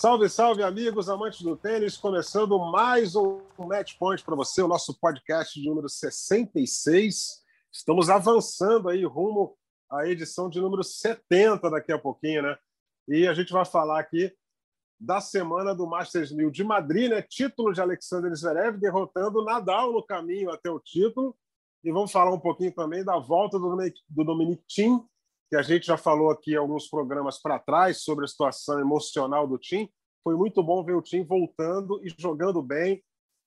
Salve, salve, amigos, amantes do tênis, começando mais um Match Point para você, o nosso podcast de número 66. Estamos avançando aí rumo à edição de número 70 daqui a pouquinho, né? E a gente vai falar aqui da semana do Masters 1000 de Madrid, né? Título de Alexander Zverev derrotando Nadal no caminho até o título. E vamos falar um pouquinho também da volta do Dominic Thiem, que a gente já falou aqui alguns programas para trás sobre a situação emocional do time. Foi muito bom ver o time voltando e jogando bem,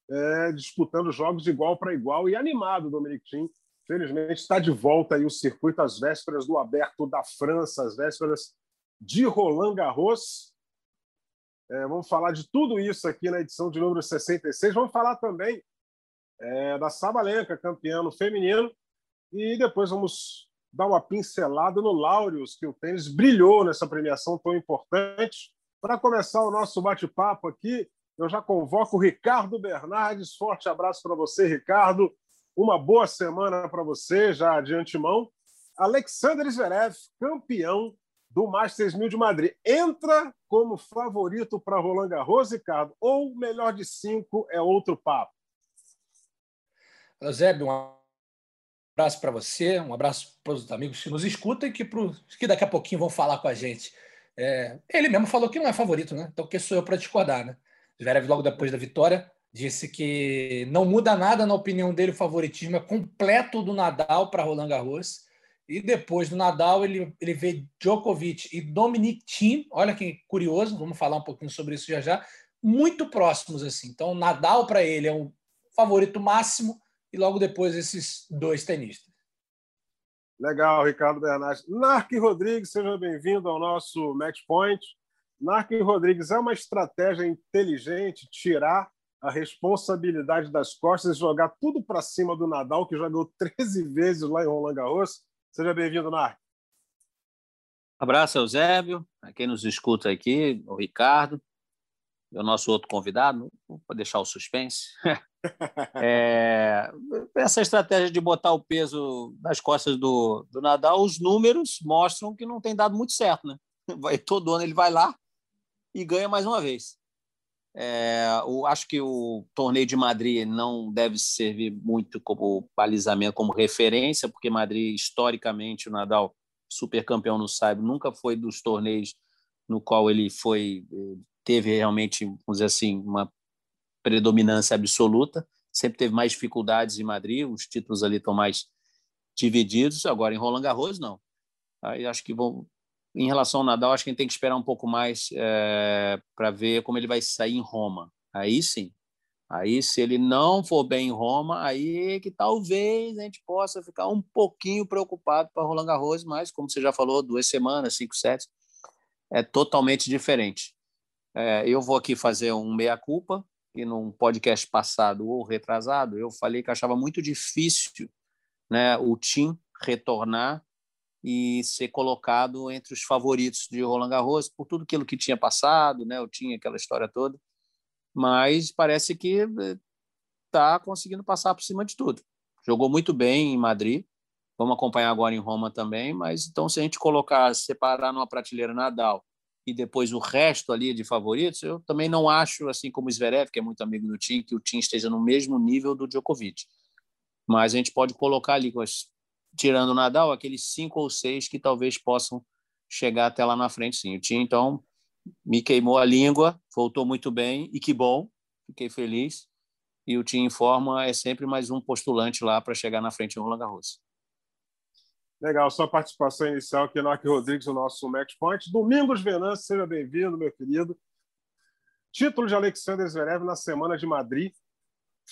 é, disputando jogos de igual para igual e animado, Dominic Thiem. Felizmente está de volta aí o circuito às vésperas do Aberto da França, às vésperas de Roland Garros. É, vamos falar de tudo isso aqui na edição de número 66. Vamos falar também é, da Sabalenka, campeã no feminino. E depois vamos dar uma pincelada no Laureus, que o tênis brilhou nessa premiação tão importante. Para começar o nosso bate-papo aqui, eu já convoco o Ricardo Bernardes. Forte abraço para você, Ricardo. Uma boa semana para você, já de antemão. Alexander Zverev, campeão do Masters 1000 de Madrid. Entra como favorito para Roland Garros, Ricardo, ou melhor de cinco é outro papo? Eusébio, abraço para você, um abraço para os amigos que nos escutam e que, pro, que daqui a pouquinho vão falar com a gente. É, ele mesmo falou que não é favorito, né? Então, quem sou eu para discordar, né? Zverev, logo depois da vitória, disse que não muda nada na opinião dele, o favoritismo é completo do Nadal para Roland Garros. E depois do Nadal, ele, ele vê Djokovic e Dominic Thiem, olha que curioso, vamos falar um pouquinho sobre isso já já, muito próximos assim. Então, Nadal para ele é um favorito máximo e logo depois esses dois tenistas. Legal, Ricardo Bernardes. Narc Rodrigues, seja bem-vindo ao nosso Match Point. Narc Rodrigues, é uma estratégia inteligente tirar a responsabilidade das costas e jogar tudo para cima do Nadal, que jogou 13 vezes lá em Roland Garros. Seja bem-vindo, Narc. Abraço, Eusébio, a quem nos escuta aqui, o Ricardo, o nosso outro convidado, para deixar o suspense. É, essa estratégia de botar o peso nas costas do, do Nadal, os números mostram que não tem dado muito certo, né? Vai, todo ano ele vai lá e ganha mais uma vez. É, o, acho que o torneio de Madrid não deve servir muito como balizamento, como referência, porque Madrid, historicamente, o Nadal, super campeão no Saibro, nunca foi dos torneios no qual ele foi eh, teve realmente, vamos dizer assim, uma predominância absoluta, sempre teve mais dificuldades em Madrid, os títulos ali estão mais divididos, agora em Roland Garros não. Aí acho que vão, em relação ao Nadal, acho que a gente tem que esperar um pouco mais é, para ver como ele vai sair em Roma. Aí sim. Aí, se ele não for bem em Roma, aí que talvez a gente possa ficar um pouquinho preocupado para Roland Garros, mas, como você já falou, duas semanas, cinco sets, é totalmente diferente. É, eu vou aqui fazer um meia-culpa, que num podcast passado ou retrasado, eu falei que achava muito difícil né, o Tim retornar e ser colocado entre os favoritos de Roland Garros por tudo aquilo que tinha passado, né? Eu tinha aquela história toda, mas parece que está eh, conseguindo passar por cima de tudo. Jogou muito bem em Madrid, vamos acompanhar agora em Roma também, mas então se a gente colocar, separar numa prateleira Nadal e depois o resto ali de favoritos, eu também não acho, assim como o Zverev, que é muito amigo do Tim, que o Tim esteja no mesmo nível do Djokovic. Mas a gente pode colocar ali, tirando o Nadal, aqueles cinco ou seis que talvez possam chegar até lá na frente, sim. O Tim, então, me queimou a língua, voltou muito bem, e que bom, fiquei feliz. E o Tim informa é sempre mais um postulante lá para chegar na frente do Roland Garros. Legal, sua participação inicial aqui, Narc Rodrigues, no nosso Match Point. Domingos Venâncio, seja bem-vindo, meu querido. Título de Alexander Zverev na semana de Madrid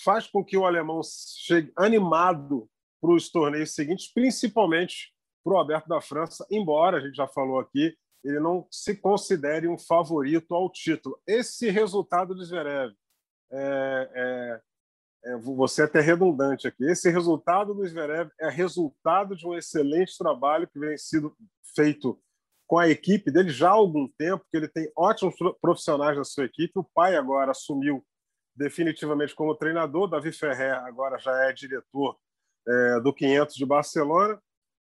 faz com que o alemão chegue animado para os torneios seguintes, principalmente para o Aberto da França, embora a gente já falou aqui, ele não se considere um favorito ao título. Esse resultado do Zverev, é, é, é, você é até redundante aqui, esse resultado do Zverev é resultado de um excelente trabalho que vem sido feito com a equipe dele já há algum tempo, que ele tem ótimos profissionais na sua equipe. O pai agora assumiu definitivamente como treinador, Davi Ferrer agora já é diretor é, do 500 de Barcelona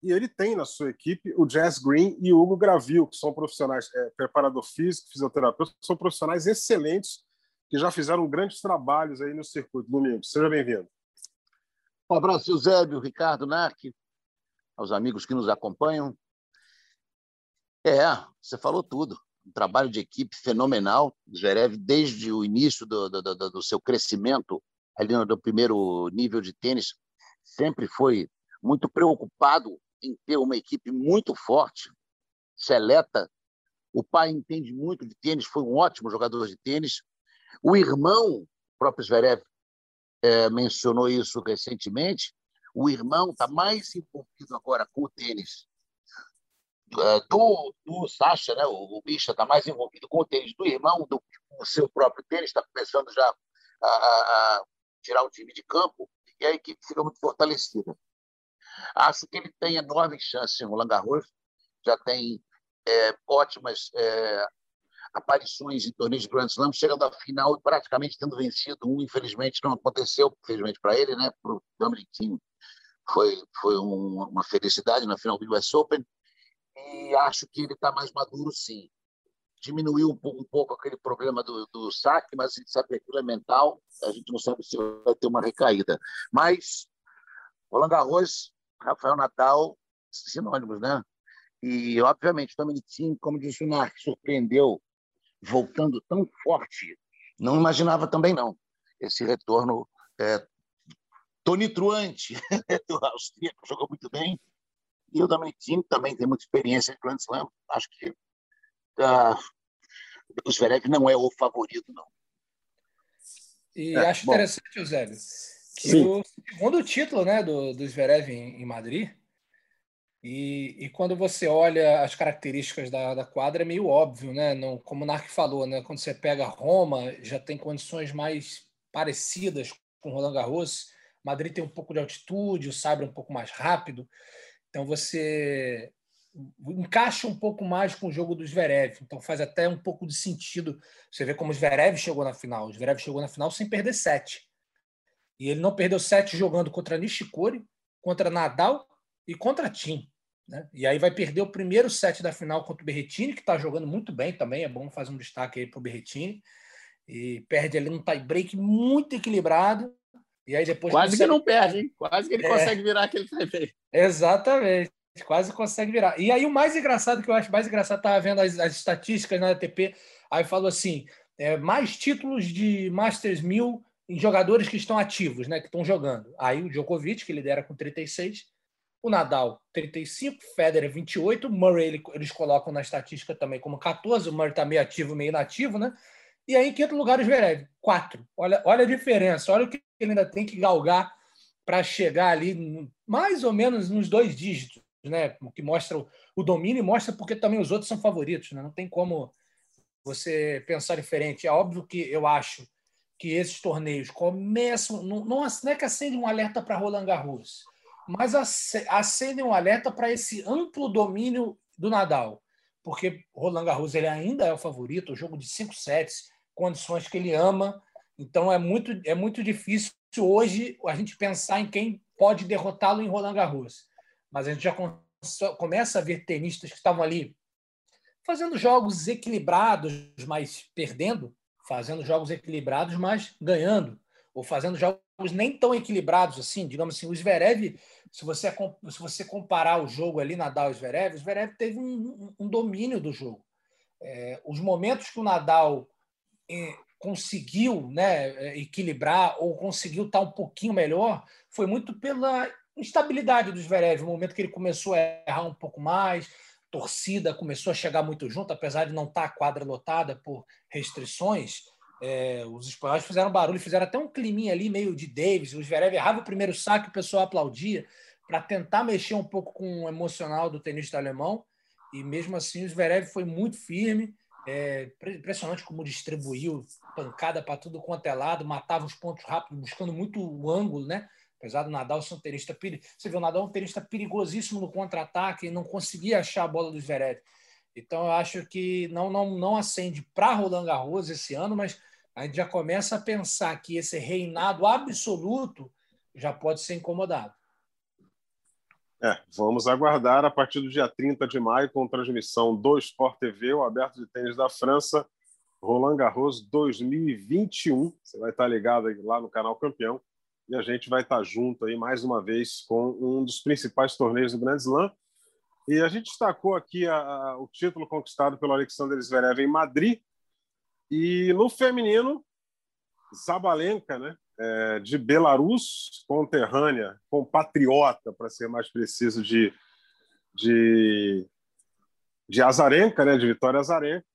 e ele tem na sua equipe o Jazz Green e o Hugo Gravil, que são profissionais, é, preparador físico, fisioterapeuta, são profissionais excelentes que já fizeram grandes trabalhos aí no circuito. Domingo, seja bem-vindo. Um abraço, Eusébio, Ricardo Narc, aos amigos que nos acompanham. É, você falou tudo. Um trabalho de equipe fenomenal. O Zverev, desde o início do, do, do, do seu crescimento, ali no primeiro nível de tênis, sempre foi muito preocupado em ter uma equipe muito forte, seleta. O pai entende muito de tênis, foi um ótimo jogador de tênis. O irmão, o próprio Zverev é, mencionou isso recentemente, o irmão está mais envolvido agora com o tênis é, do, do Sacha, né? o, o Bicha está mais envolvido com o tênis do irmão do o seu próprio tênis, está começando já a, a, a tirar o time de campo e a equipe fica muito fortalecida. Acho que ele tem enorme chance em Roland Garros, já tem é, ótimas é, aparições em torneios de Grand Slam, chegando à final e praticamente tendo vencido um, infelizmente não aconteceu, infelizmente para ele, né, para o Dominic Thiem. Foi, foi um, uma felicidade na final do US Open e acho que ele está mais maduro, sim. Diminuiu um pouco, um pouco aquele problema do, do saque, mas a gente sabe que aquilo é mental, a gente não sabe se vai ter uma recaída. Mas Roland Garros Rafael Natal, sinônimos, né? E, obviamente, o Dominicinho, como disse o Narc, surpreendeu voltando tão forte. Não imaginava também, não, esse retorno é, tonitruante do austríaco, jogou muito bem. E o Dominicinho também tem muita experiência em Grand Slam. Acho que uh, o Zverev não é o favorito, não. E é, acho bom. interessante, Eusébio, que Sim. o segundo título né, do, do Zverev em, em Madrid. E, e, quando você olha as características da, da quadra, é meio óbvio, né? Não, como o Narc falou, né? quando você pega Roma, já tem condições mais parecidas com Roland Garros. Madrid tem um pouco de altitude, o Saibro é um pouco mais rápido. Então você encaixa um pouco mais com o jogo do Zverev. Então faz até um pouco de sentido. Você vê como o Zverev chegou na final. O Zverev chegou na final sem perder sete. E ele não perdeu sete jogando contra Nishikori, contra Nadal e contra Tim. Né? E aí vai perder o primeiro set da final contra o Berretini, que está jogando muito bem também. É bom fazer um destaque aí para o Berretini. E perde ali um tie-break muito equilibrado. E aí depois Quase consegue... que não perde, hein? Quase que ele é... consegue virar aquele tie-break. Exatamente. Quase consegue virar. E aí o mais engraçado que eu acho mais engraçado, estava vendo as, as, estatísticas na ATP, aí falou assim: é, mais títulos de Masters 1000 em jogadores que estão ativos, né, que estão jogando. Aí o Djokovic, que lidera com 36, o Nadal 35, Federer 28, Murray eles colocam na estatística também como 14, o Murray está meio ativo, meio inativo, né? E aí, em quinto lugar, o Zverev, 4. Olha, olha a diferença, olha o que ele ainda tem que galgar para chegar ali mais ou menos nos dois dígitos, né? O que mostra o, o domínio e mostra porque também os outros são favoritos, né? Não tem como você pensar diferente. É óbvio que eu acho que esses torneios começam. Não, não, é que acendem um alerta para Roland Garros, mas acendem um alerta para esse amplo domínio do Nadal. Porque Roland Garros ele ainda é o favorito, o jogo de cinco sets, condições que ele ama. Então é muito, é muito difícil hoje a gente pensar em quem pode derrotá-lo em Roland Garros. Mas a gente já começa a ver tenistas que estavam ali fazendo jogos equilibrados, mas perdendo, fazendo jogos equilibrados, mas ganhando, ou fazendo jogos nem tão equilibrados assim, digamos assim, o Zverev, se você, se você comparar o jogo ali, Nadal e Zverev, o Zverev teve um, um domínio do jogo. É, os momentos que o Nadal é, conseguiu né, é, equilibrar ou conseguiu estar um pouquinho melhor foi muito pela instabilidade do Zverev, o momento que ele começou a errar um pouco mais, torcida começou a chegar muito junto, apesar de não estar a quadra lotada por restrições. É, os espanhóis fizeram barulho, fizeram até um climinha ali meio de Davis. O Zverev errava o primeiro saque, o pessoal aplaudia. para tentar mexer um pouco com o emocional do tenista alemão. E mesmo assim, o Zverev foi muito firme. É impressionante como distribuiu pancada para tudo quanto é lado, matava os pontos rápidos, buscando muito o ângulo, né? Apesar do Nadal ser um tenista perigoso. Você vê, o Nadal é um tenista perigosíssimo no contra-ataque e não conseguia achar a bola do Zverev. Então, eu acho que não, não, não acende para Roland Garros esse ano, mas a gente já começa a pensar que esse reinado absoluto já pode ser incomodado. É, vamos aguardar a partir do dia 30 de maio, com transmissão do Sport TV, o Aberto de Tênis da França, Roland Garros 2021. Você vai estar ligado lá no canal Campeão e a gente vai estar junto aí mais uma vez com um dos principais torneios do Grand Slam. E a gente destacou aqui a, a, o título conquistado pelo Alexander Zverev em Madrid. E no feminino, Zabalenka, né? é, de Belarus, conterrânea, compatriota, para ser mais preciso, de, de, de Azarenka, né, de Vitória Azarenka,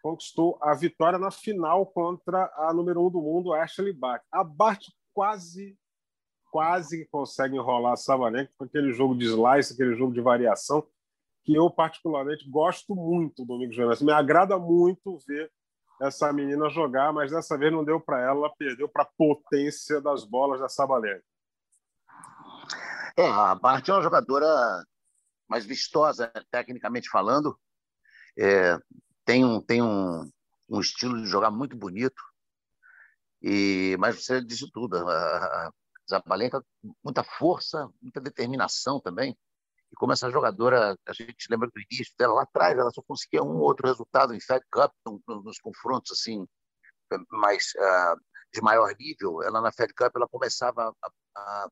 conquistou a vitória na final contra a número um do mundo, Ashley Bach. A Bart quase quase consegue enrolar a Sabalenka com aquele jogo de slice, aquele jogo de variação, que eu particularmente gosto muito, Domingo Jonas. Me agrada muito ver essa menina jogar, mas dessa vez não deu para ela, ela perdeu para a potência das bolas da Sabalenka. É, a Bart é uma jogadora mais vistosa, tecnicamente falando. É, tem um, tem um, um estilo de jogar muito bonito. E, mas você disse tudo. A, a Zabalenka, muita força, muita determinação também. E como essa jogadora, a gente lembra do início dela lá atrás, ela só conseguia um ou outro resultado em Fed Cup, nos confrontos assim mais uh, de maior nível. Ela na Fed Cup ela começava a, a,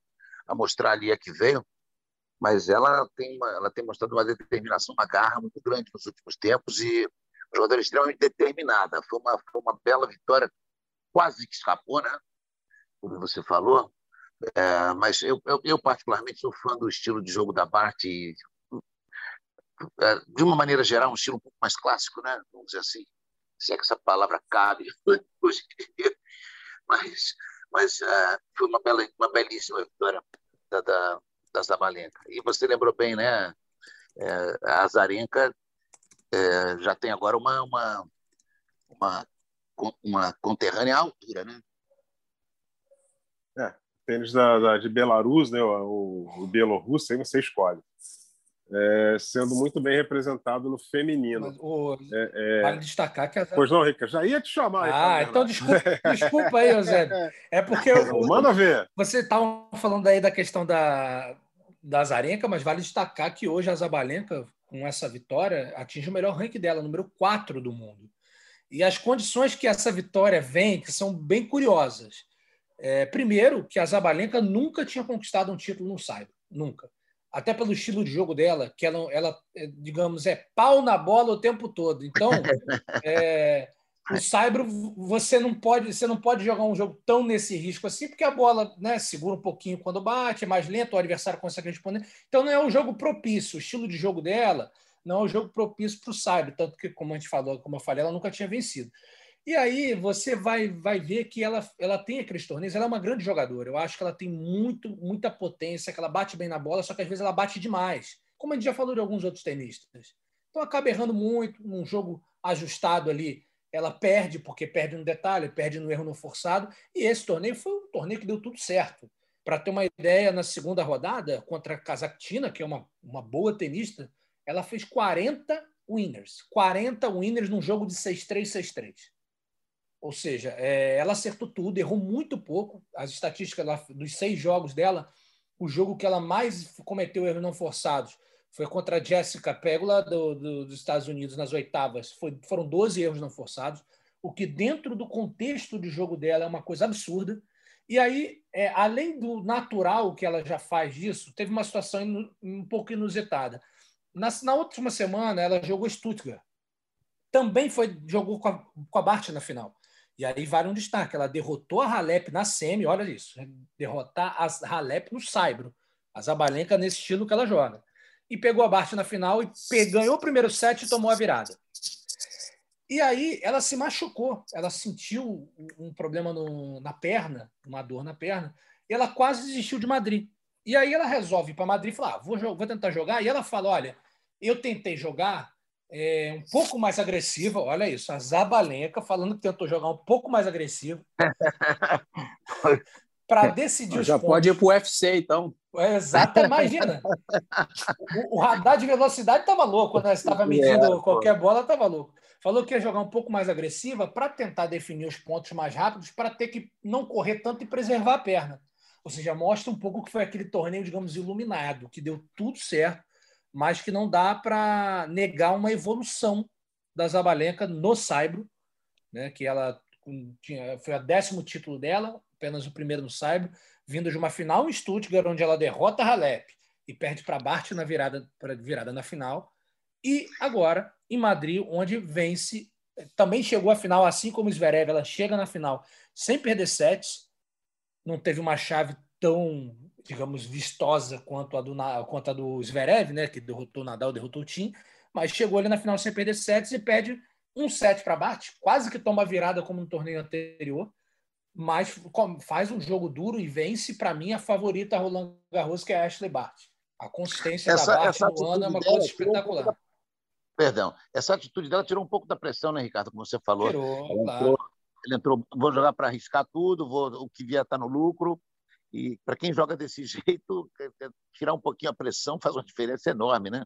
a, mostrar ali a que veio, mas ela tem uma, ela tem mostrado uma determinação, uma garra muito grande nos últimos tempos e uma jogadora extremamente determinada. Foi uma, foi uma bela vitória, quase que escapou, né? Como você falou, é, mas eu, eu, eu, particularmente, sou fã do estilo de jogo da Bart e, é, de uma maneira geral, um estilo um pouco mais clássico, né? Vamos dizer assim, se é que essa palavra cabe hoje. Mas, mas é, foi uma, bela, uma belíssima vitória da, da, da Zabalenka. E você lembrou bem, né? É, a Azarenka é, já tem agora uma, uma, uma, uma conterrânea à altura, né? Tênis da, da, de Belarus, né, o, o Bielorrusso, aí você escolhe. É, sendo muito bem representado no feminino. Mas, o, é, é... Vale destacar que a... Pois não, Rica, já ia te chamar. Ah, aí, então desculpa, desculpa aí, Eusébio. É porque... Eu, Manda ver. Você estava falando aí da questão da, da Zarenka, mas vale destacar que hoje a Zabalenka, com essa vitória, atinge o melhor ranking dela, número 4 do mundo. E as condições que essa vitória vem, que são bem curiosas. É, primeiro, que a Zabalenka nunca tinha conquistado um título no Saibro, nunca. Até pelo estilo de jogo dela, que ela, ela é, digamos, é pau na bola o tempo todo. Então, é, o Saibro, você não pode, você não pode jogar um jogo tão nesse risco assim, porque a bola né, segura um pouquinho quando bate, é mais lento, o adversário consegue responder. Então, não é um jogo propício. O estilo de jogo dela não é um jogo propício para o Saibro, tanto que, como a gente falou, como eu falei, ela nunca tinha vencido. E aí você vai, vai ver que ela, ela tem aqueles torneios, ela é uma grande jogadora. Eu acho que ela tem muito, muita potência, que ela bate bem na bola, só que às vezes ela bate demais. Como a gente já falou de alguns outros tenistas. Então acaba errando muito, num jogo ajustado ali, ela perde, porque perde no detalhe, perde no erro no forçado. E esse torneio foi um torneio que deu tudo certo. Para ter uma ideia, na segunda rodada, contra a Kazakhtina, que é uma, uma boa tenista, ela fez 40 winners. 40 winners num jogo de 6-3, 6-3. Ou seja, é, ela acertou tudo, errou muito pouco. As estatísticas lá, dos seis jogos dela, o jogo que ela mais cometeu erros não forçados foi contra a Jessica Pegula do, do, dos Estados Unidos nas oitavas. Foi, foram 12 erros não forçados, o que dentro do contexto de jogo dela é uma coisa absurda. E aí, é, além do natural que ela já faz disso, teve uma situação um pouco inusitada. Na, na última semana, ela jogou Stuttgart. Também foi jogou com a, com a Bart na final. E aí vale um destaque. Ela derrotou a Halep na semi, olha isso. Derrotar a Halep no Saibro. A Zabalenka nesse estilo que ela joga. E pegou a Bart na final e ganhou o primeiro set e tomou a virada. E aí ela se machucou. Ela sentiu um problema no, na perna, uma dor na perna. E ela quase desistiu de Madrid. E aí ela resolve ir para Madrid e fala: ah, vou, vou tentar jogar. E ela fala: olha, eu tentei jogar é, um pouco mais agressiva. Olha isso, a Zabalenka falando que tentou jogar um pouco mais agressivo para decidir Já pode ir para o UFC, então. É, exato, imagina. O, o, radar de velocidade estava louco quando ela estava medindo é, qualquer bola, estava louco. Falou que ia jogar um pouco mais agressiva para tentar definir os pontos mais rápidos, para ter que não correr tanto e preservar a perna. Ou seja, mostra um pouco que foi aquele torneio, digamos, iluminado, que deu tudo certo, mas que não dá para negar uma evolução da Zabalenka no Saibro, né, que ela tinha, foi o décimo título dela, apenas o primeiro no Saibro, vindo de uma final em Stuttgart, onde ela derrota a Halep e perde para Bart na virada, para virada na final, e agora em Madrid, onde vence, também chegou à final, assim como Zverev, ela chega na final sem perder sets, não teve uma chave tão, digamos, vistosa quanto a do, quanto a do Zverev, né, que derrotou o Nadal, derrotou o Tim, mas chegou ali na final sem perder sets e pede um set para Bart, quase que toma virada como no torneio anterior, mas faz um jogo duro e vence, para mim, a favorita Roland Garros, que é a Ashley Bart. A consistência essa, da Bart no ano é uma coisa espetacular. Perdão, essa atitude dela tirou um pouco da pressão, né, Ricardo? Como você falou. Tirou, ela claro. entrou, ele entrou, vou jogar para arriscar tudo, vou, o que vier está no lucro. E para quem joga desse jeito, tirar um pouquinho a pressão faz uma diferença enorme, né?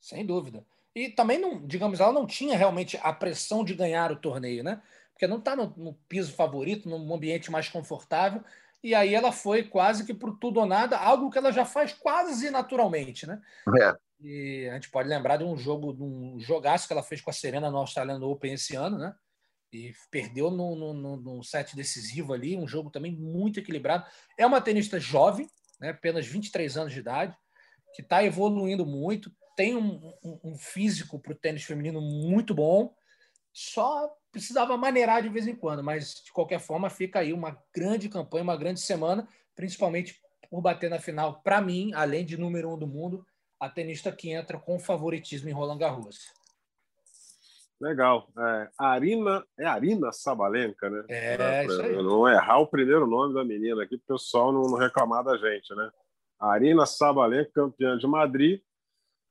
Sem dúvida. E também, não, digamos, ela não tinha realmente a pressão de ganhar o torneio, né? Porque não está no, no, piso favorito, num ambiente mais confortável. E aí ela foi quase que por tudo ou nada, algo que ela já faz quase naturalmente, né? É. E a gente pode lembrar de um jogo, de um jogaço que ela fez com a Serena no Australian Open esse ano, né? E perdeu num, num, num, set decisivo ali, um jogo também muito equilibrado. É uma tenista jovem, né, apenas 23 anos de idade, que está evoluindo muito, tem um, um, um físico para o tênis feminino muito bom, só precisava maneirar de vez em quando, mas de qualquer forma fica aí uma grande campanha, uma grande semana, principalmente por bater na final, para mim, além de número um do mundo, a tenista que entra com favoritismo em Roland Garros. Legal. É, Arina, é Arina Sabalenka, né? É, é isso aí. Não errar o primeiro nome da menina aqui, para o pessoal não, não, reclamar da gente, né? Arina Sabalenka, campeã de Madrid,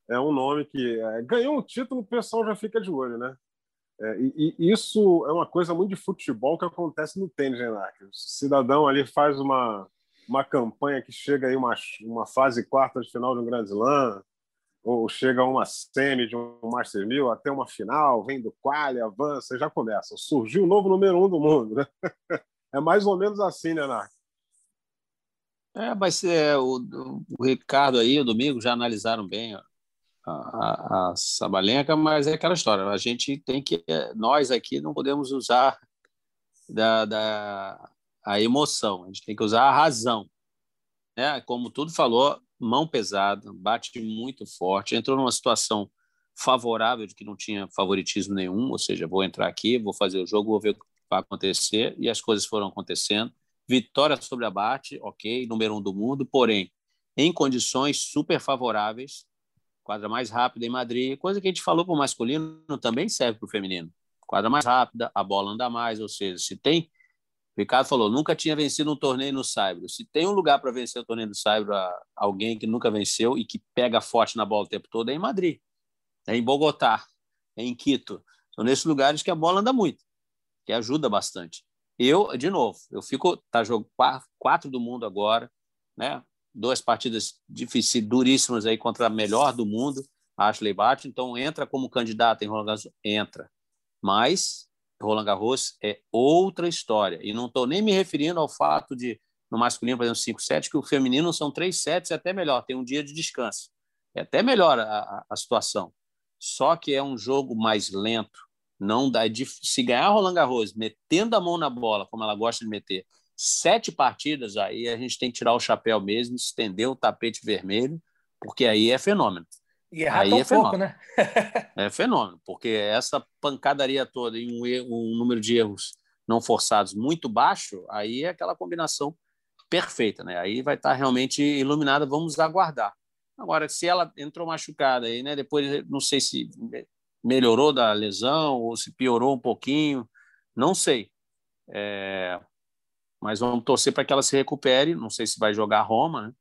é um nome que é, ganhou um título, o pessoal já fica de olho, né? É, e, e, isso é uma coisa muito de futebol que acontece no tênis, né, O cidadão ali faz uma, uma campanha que chega aí uma, uma fase quarta de final de um Grande Slam, ou chega uma semi de um Master 1000 até uma final, vem do quali, avança já começa. Surgiu o novo número um do mundo. Né? É mais ou menos assim, né, Narc? É, mas é, o, o, Ricardo aí, o Domingo, já analisaram bem a, a, a Sabalenka, mas é aquela história. A gente tem que. Nós aqui não podemos usar da, da, a emoção, a gente tem que usar a razão. Né? Como tudo falou, mão pesada, bate muito forte, entrou numa situação favorável de que não tinha favoritismo nenhum, ou seja, vou entrar aqui, vou fazer o jogo, vou ver o que vai acontecer, e as coisas foram acontecendo. Vitória sobre a Bate, ok, número um do mundo, porém, em condições super favoráveis, quadra mais rápida em Madrid, coisa que a gente falou para o masculino também serve para o feminino. Quadra mais rápida, a bola anda mais, ou seja, se tem Ricardo falou, nunca tinha vencido um torneio no Saibro. Se tem um lugar para vencer o torneio do Saibro, alguém que nunca venceu e que pega forte na bola o tempo todo, é em Madrid, é em Bogotá, é em Quito. São nesses lugares que a bola anda muito, que ajuda bastante. Eu, de novo, eu fico, tá jogo quatro do mundo agora, né? Duas partidas difíceis, duríssimas aí contra a melhor do mundo, Ashley Barty, então entra como candidato em Roland Garros, entra. Mas Roland Garros é outra história. E não estou nem me referindo ao fato de, no masculino, por exemplo, 5 sets, que o feminino são 3 sets, é até melhor, tem um dia de descanso. É até melhor a, a situação. Só que é um jogo mais lento. Não dá de, se ganhar Roland Garros metendo a mão na bola, como ela gosta de meter, sete partidas, aí a gente tem que tirar o chapéu mesmo, estender o tapete vermelho, porque aí é fenômeno. E errar Aí é pouco, fenômeno. né? é fenômeno, porque essa pancadaria toda em um, um, número de erros não forçados muito baixo, aí é aquela combinação perfeita, né? Aí vai estar realmente iluminada, vamos aguardar. Agora, se ela entrou machucada aí, né? Depois, não sei se melhorou da lesão ou se piorou um pouquinho, não sei. É... Mas vamos torcer para que ela se recupere. Não sei se vai jogar Roma, né?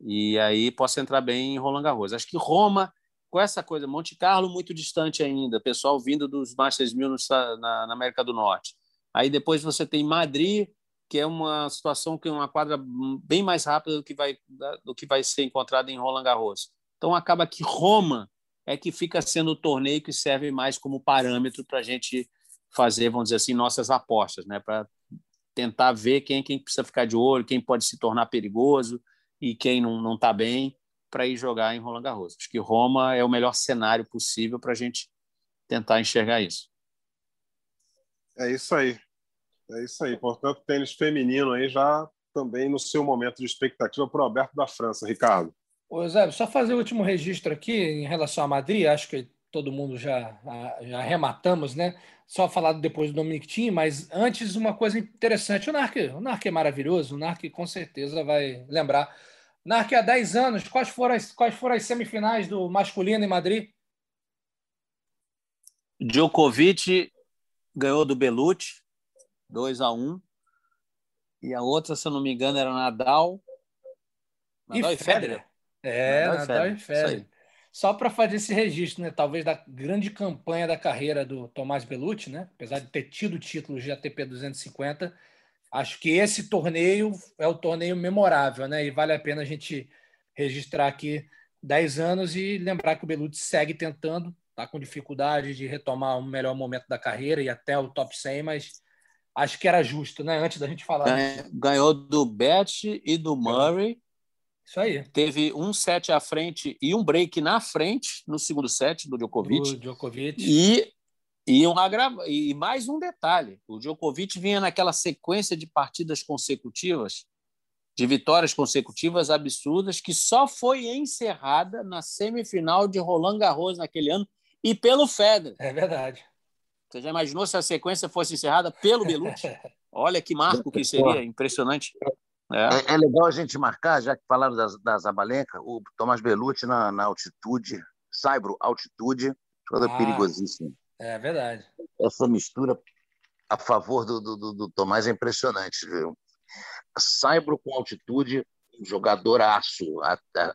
E aí posso entrar bem em Roland Garros. Acho que Roma, com essa coisa, Monte Carlo muito distante ainda, pessoal vindo dos Masters 1000 na, na América do Norte. Aí depois você tem Madrid, que é uma situação que é uma quadra bem mais rápida do que vai do que vai ser encontrada em Roland Garros. Então acaba que Roma é que fica sendo o torneio que serve mais como parâmetro para a gente fazer, vamos dizer assim, nossas apostas, né? Para tentar ver quem quem precisa ficar de olho, quem pode se tornar perigoso e quem não não está bem para ir jogar em Roland Garros. Acho que Roma é o melhor cenário possível para a gente tentar enxergar isso. É isso aí. É isso aí. Portanto, tênis feminino aí já também no seu momento de expectativa para o Aberto da França, Ricardo. Ô, Zé, só fazer o último registro aqui em relação a Madrid, acho que todo mundo já, já arrematamos, né? Só falado depois do Dominic Thiem, mas antes uma coisa interessante. O Narc, o Narc é maravilhoso, o Narc com certeza vai lembrar. Narc, há 10 anos, quais foram as, quais foram as semifinais do masculino em Madrid? Djokovic ganhou do Belucci, 2 a 1 E a outra, se eu não me engano, era Nadal. Nadal e, e Federer. Federer. É, Nadal, Nadal e Federer. Só para fazer esse registro, né? Talvez da grande campanha da carreira do Tomás Belucci, né? Apesar de ter tido o título de ATP 250, acho que esse torneio é o torneio memorável, né? E vale a pena a gente registrar aqui 10 anos e lembrar que o Belucci segue tentando, tá com dificuldade de retomar um melhor momento da carreira e até o top 100, mas acho que era justo, né? Antes da gente falar. Ganhou do Bet e do Murray. Isso aí. Teve um set à frente e um break na frente no segundo set do Djokovic. Do Djokovic. E, e, um agrava... e mais um detalhe: o Djokovic vinha naquela sequência de partidas consecutivas, de vitórias consecutivas absurdas, que só foi encerrada na semifinal de Roland Garros naquele ano e pelo Federer. É verdade. Você já imaginou se a sequência fosse encerrada pelo Belucci? Olha que marco que seria, impressionante. É. É, é. legal a gente marcar, já que falaram da, da Zabalenka, o Tomás Belucci na, na altitude, Saibro, altitude, jogador ah, perigosíssimo. É verdade. Essa mistura a favor do, do, do Tomás é impressionante, viu? Saibro com altitude, jogador aço,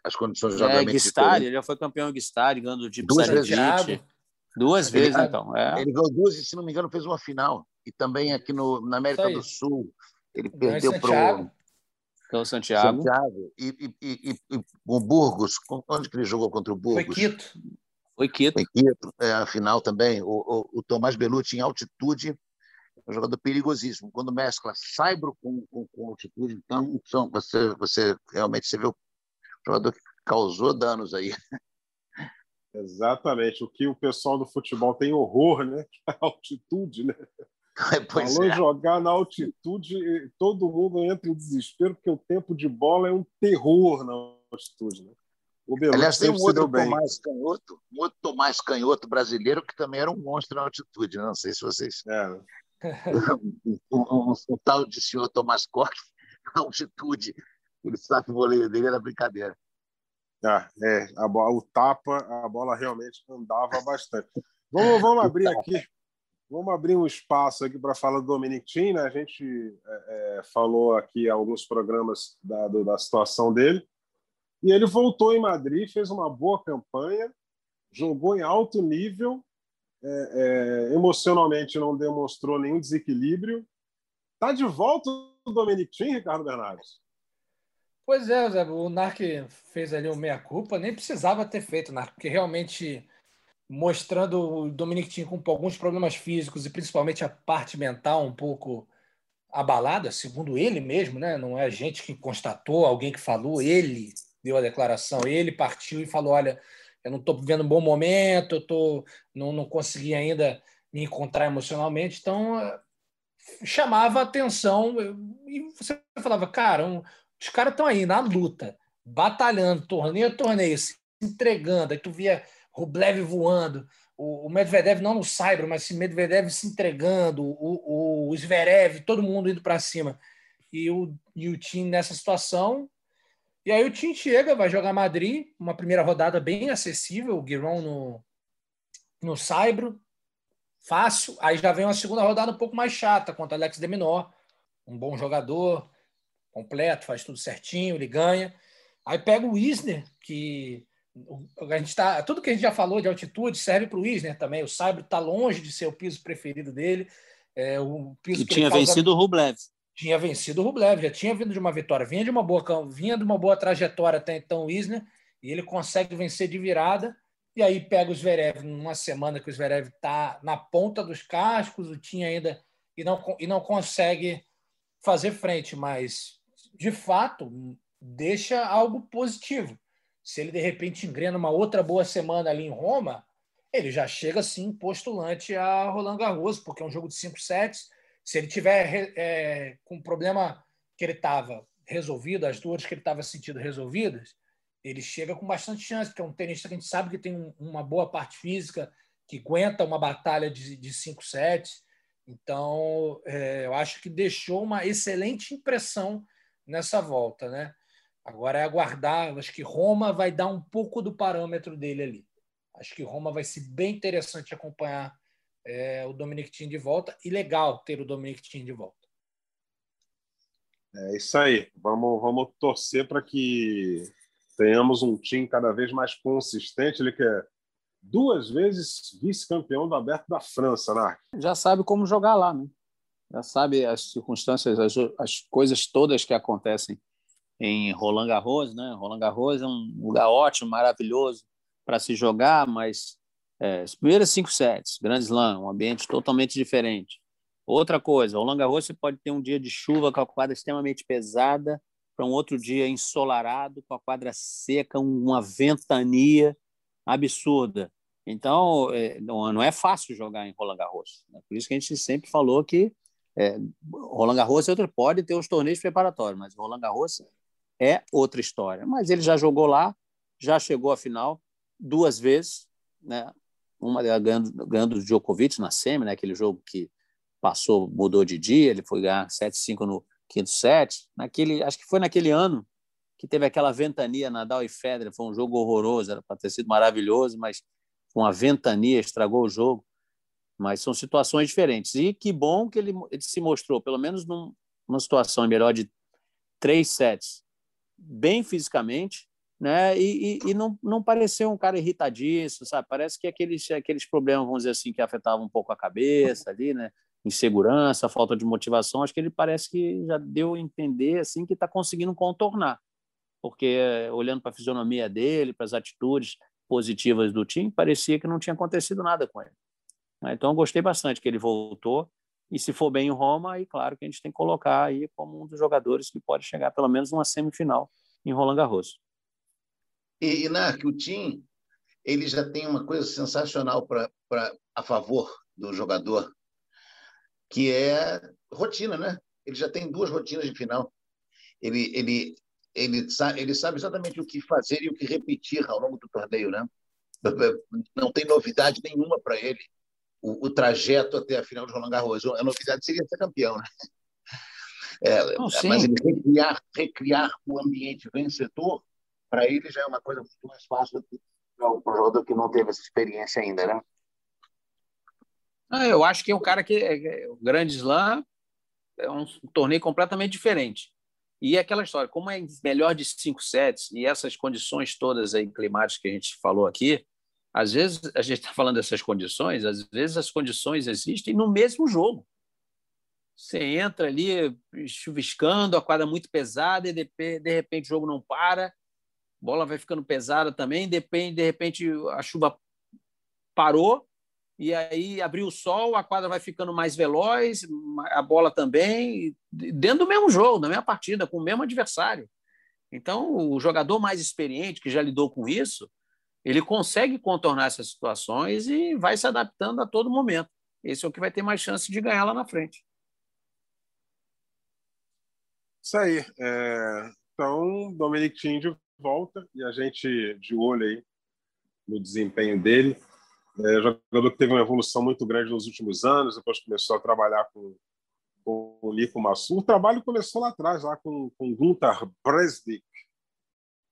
as condições de jogamento. É, Guistari, ele já foi campeão Guistari, ganhando de Duas vezes. Duas vezes, ele, então. É. Ele ganhou duas e, se não me engano, fez uma final. E também aqui no, na América do Sul. Ele perdeu para o Santiago. Santiago. E, e, e, e, o Burgos, onde que ele jogou contra o Burgos? Foi Quito. Foi Quito. Foi Quito, é, a final também. O, o, o Tomás Belucci em altitude, é um jogador perigosíssimo. Quando mescla saibro com, com, com altitude, então são, você, você realmente você vê o jogador que causou danos aí. Exatamente. O que o pessoal do futebol tem horror, né? A altitude, né? Pois Falou é. jogar na altitude, todo mundo entra em desespero, porque o tempo de bola é um terror na altitude, né? O Belucci Aliás, tem um outro Tomás Canhoto, um outro Tomás Canhoto brasileiro que também era um monstro na altitude, né? não sei se vocês. É. um, um, um, tal de senhor Tomás Corte, na altitude, o voleio dele era brincadeira. Ah, é, a bola, o tapa, a bola realmente andava bastante. Vamos, vamos abrir aqui, vamos abrir um espaço aqui para falar do Dominic Thiem, né? A gente é, é, falou aqui alguns programas da, do, da situação dele, e ele voltou em Madrid, fez uma boa campanha, jogou em alto nível, é, é emocionalmente não demonstrou nenhum desequilíbrio. Está de volta o Dominic Thiem, Ricardo Bernardes? Pois é, Zé, o Narc fez ali o meia-culpa, nem precisava ter feito, Narc, porque realmente mostrando o Dominic Thiem com alguns problemas físicos e principalmente a parte mental um pouco abalada, segundo ele mesmo, né? Não é a gente que constatou, alguém que falou, ele deu a declaração, ele partiu e falou: olha, eu não estou vivendo um bom momento, eu tô, não, não consegui ainda me encontrar emocionalmente, então eh, chamava atenção e você falava, cara, um, os caras estão aí na luta, batalhando, torneio a torneio, se entregando. Aí tu via Rublev voando, o, Medvedev não no Cyber, mas se Medvedev se entregando, o, o Zverev, todo mundo indo para cima. E o, e o time nessa situação. E aí o time chega, vai jogar Madrid, uma primeira rodada bem acessível, o Giron no, no Saibro, fácil. Aí já vem uma segunda rodada um pouco mais chata contra Alex de Menor, um bom jogador, completo, faz tudo certinho, ele ganha. Aí pega o Wisner, que a gente tá, tudo que a gente já falou de altitude serve para o Wisner também. O Saibro está longe de ser o piso preferido dele. É, o piso que, que tinha vencido o Rublev. Tinha vencido o Rublev, já tinha vindo de uma vitória, vinha de uma boa, vinha de uma boa trajetória até então o Isner, e ele consegue vencer de virada. E aí pega o Zverev numa semana que o Zverev está na ponta dos cascos, o Tim ainda e não, e não consegue fazer frente, mas de fato deixa algo positivo. Se ele de repente engrena uma outra boa semana ali em Roma, ele já chega assim postulante a Roland Garros, porque é um jogo de cinco sets. Se ele tiver é, com o problema que ele estava resolvido, as dores que ele estava sentindo resolvidas, ele chega com bastante chance, porque é um tenista que a gente sabe que tem um, uma boa parte física, que aguenta uma batalha de, de cinco sets. Então, é, eu acho que deixou uma excelente impressão nessa volta, né? Agora é aguardar, acho que Roma vai dar um pouco do parâmetro dele ali. Acho que Roma vai ser bem interessante acompanhar é, o Dominic Thiem de volta e legal ter o Dominic Thiem de volta. É isso aí. Vamos, vamos torcer para que tenhamos um time cada vez mais consistente. Ele que é duas vezes vice-campeão do Aberto da França, né? Já sabe como jogar lá, né? Já sabe as circunstâncias, as, as coisas todas que acontecem em Roland Garros, né? Roland Garros é um lugar ótimo, maravilhoso para se jogar, mas é, as primeiras cinco sets, Grand Slam, um ambiente totalmente diferente. Outra coisa, Roland Garros você pode ter um dia de chuva com a quadra extremamente pesada, para um outro dia ensolarado, com a quadra seca, uma ventania absurda. Então, é, não é fácil jogar em Roland Garros. Né? Por isso que a gente sempre falou que é, Roland Garros é outro, pode ter os torneios preparatórios, mas Roland Garros é outra história. Mas ele já jogou lá, já chegou à final duas vezes, né? Uma ganhando, ganhando o Djokovic na semi, né? aquele jogo que passou, mudou de dia, ele foi ganhar 7-5 no quinto set. Naquele, acho que foi naquele ano que teve aquela ventania Nadal e Federer, foi um jogo horroroso, era para ter sido maravilhoso, mas com a ventania estragou o jogo. Mas são situações diferentes. E que bom que ele, ele se mostrou, pelo menos num, numa situação melhor de três sets, bem fisicamente, né? E, e, e, não, não pareceu um cara irritadíssimo, sabe? Parece que aqueles, aqueles problemas, vamos dizer assim, que afetavam um pouco a cabeça ali, né? Insegurança, falta de motivação, acho que ele parece que já deu a entender assim que está conseguindo contornar, porque olhando para a fisionomia dele, para as atitudes positivas do time, parecia que não tinha acontecido nada com ele. Né? Então, gostei bastante que ele voltou. E se for bem em Roma, aí claro que a gente tem que colocar aí como um dos jogadores que pode chegar pelo menos numa semifinal em Roland Garros. E, e Narc, o Tim, ele já tem uma coisa sensacional para a favor do jogador, que é rotina, né? Ele já tem duas rotinas de final. Ele, ele, ele, sabe, ele sabe exatamente o que fazer e o que repetir ao longo do torneio, né? Não tem novidade nenhuma para ele o, o, trajeto até a final de Roland Garros. A novidade seria ser campeão, né? É, mas ele recriar, recriar o ambiente vencedor para ele já é uma coisa muito mais fácil do que para o jogador que não teve essa experiência ainda, né? Ah, eu acho que é um cara que é, é, o Grande Slam é um torneio completamente diferente. E é aquela história, como é melhor de cinco sets e essas condições todas aí climáticas que a gente falou aqui, às vezes a gente está falando dessas condições, às vezes as condições existem no mesmo jogo. Você entra ali chuviscando, a quadra muito pesada e de, de repente o jogo não para bola vai ficando pesada também, depende, de repente a chuva parou e aí abriu o sol, a quadra vai ficando mais veloz, a bola também, dentro do mesmo jogo, da mesma partida, com o mesmo adversário. Então, o jogador mais experiente, que já lidou com isso, ele consegue contornar essas situações e vai se adaptando a todo momento. Esse é o que vai ter mais chance de ganhar lá na frente. Isso aí. É... Então, Dominic Thiem volta e a gente de olho aí no desempenho dele. É, jogador que teve uma evolução muito grande nos últimos anos, depois começou a trabalhar com, com o Nico Massu. O trabalho começou lá atrás, lá com, com Gunter Bresnik.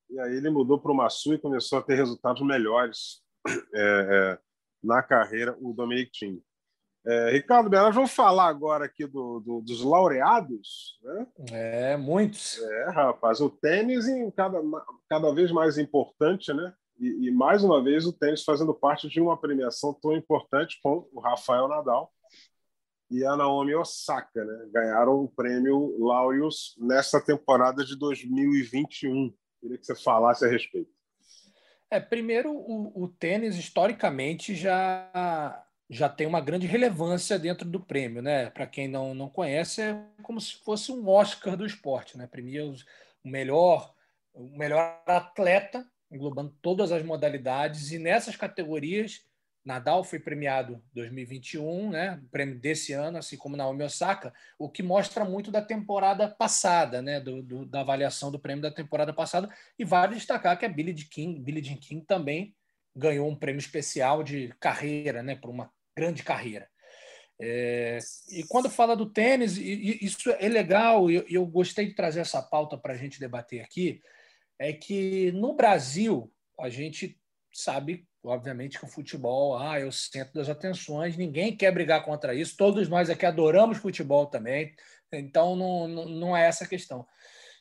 E aí ele mudou para o Massu e começou a ter resultados melhores é, é, na carreira, o Dominic Thiem. É, Ricardo Bernardo, vamos falar agora aqui do, do, dos laureados, né? É, muitos. É, rapaz, o tênis em cada, cada vez mais importante, né? E, e, mais uma vez o tênis fazendo parte de uma premiação tão importante com o Rafael Nadal e a Naomi Osaka, né? Ganharam o prêmio Laureus nessa temporada de 2021. Queria que você falasse a respeito. É, primeiro, o, o tênis historicamente já já tem uma grande relevância dentro do prêmio, né? Para quem não, não conhece, é como se fosse um Oscar do esporte, né? Premia o melhor o melhor atleta, englobando todas as modalidades e nessas categorias Nadal foi premiado 2021, né? Prêmio desse ano, assim como Naomi Osaka, o que mostra muito da temporada passada, né? Do, do, da avaliação do prêmio da temporada passada. E vale destacar que a Billie Jean King, Billie Jean King também ganhou um prêmio especial de carreira, né? Por uma grande carreira. É, e quando fala do tênis, e, e isso é legal, e eu, eu gostei de trazer essa pauta para a gente debater aqui, é que no Brasil a gente sabe obviamente que o futebol ah, é o centro das atenções, ninguém quer brigar contra isso, todos nós aqui adoramos futebol também, então não, não, não é essa a questão.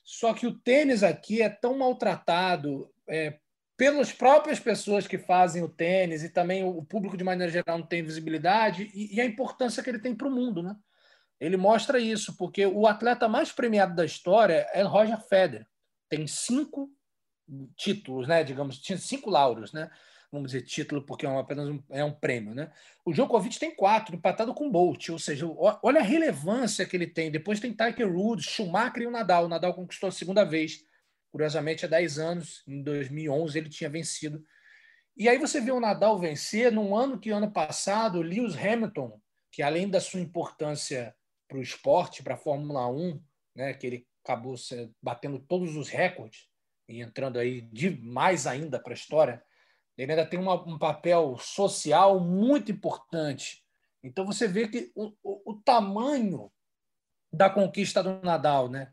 Só que o tênis aqui é tão maltratado é, pelas próprias pessoas que fazem o tênis e também o público de maneira geral não tem visibilidade e, e a importância que ele tem para o mundo, né? Ele mostra isso porque o atleta mais premiado da história é Roger Federer, tem cinco títulos, né? Digamos, tinha cinco lauros, né? vamos dizer, título, porque é um, apenas um, é um prêmio. Né? O Djokovic tem quatro, empatado com Bolt, ou seja, olha a relevância que ele tem. Depois tem Tiger Woods, Schumacher e o Nadal. O Nadal conquistou a segunda vez, curiosamente, há 10 anos. Em 2011 ele tinha vencido. E aí você vê o Nadal vencer num ano que, ano passado, Lewis Hamilton, que além da sua importância para o esporte, para a Fórmula 1, né, que ele acabou batendo todos os recordes e entrando aí de mais ainda para a história, ele ainda tem uma, um papel social muito importante. Então você vê que o, o, o tamanho da conquista do Nadal, né?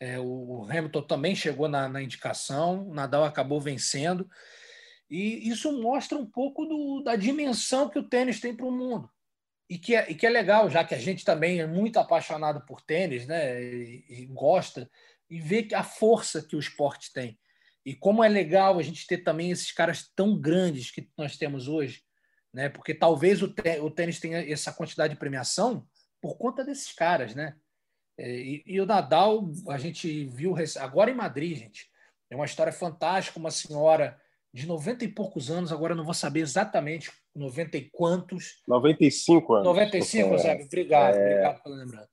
É, o Hamilton também chegou na, na, indicação, o Nadal acabou vencendo. E isso mostra um pouco do, da dimensão que o tênis tem para o mundo. E que, é, e que é legal, já que a gente também é muito apaixonado por tênis, né? E, e gosta, e vê a força que o esporte tem. E como é legal a gente ter também esses caras tão grandes que nós temos hoje, né? Porque talvez o, tênis tenha essa quantidade de premiação por conta desses caras, né? É, e, e, o Nadal, a gente viu agora em Madrid, gente. É uma história fantástica, uma senhora de 90 e poucos anos, agora não vou saber exatamente 90 e quantos. 95 anos. 95, sabe? Obrigado, é... obrigado pela lembrança.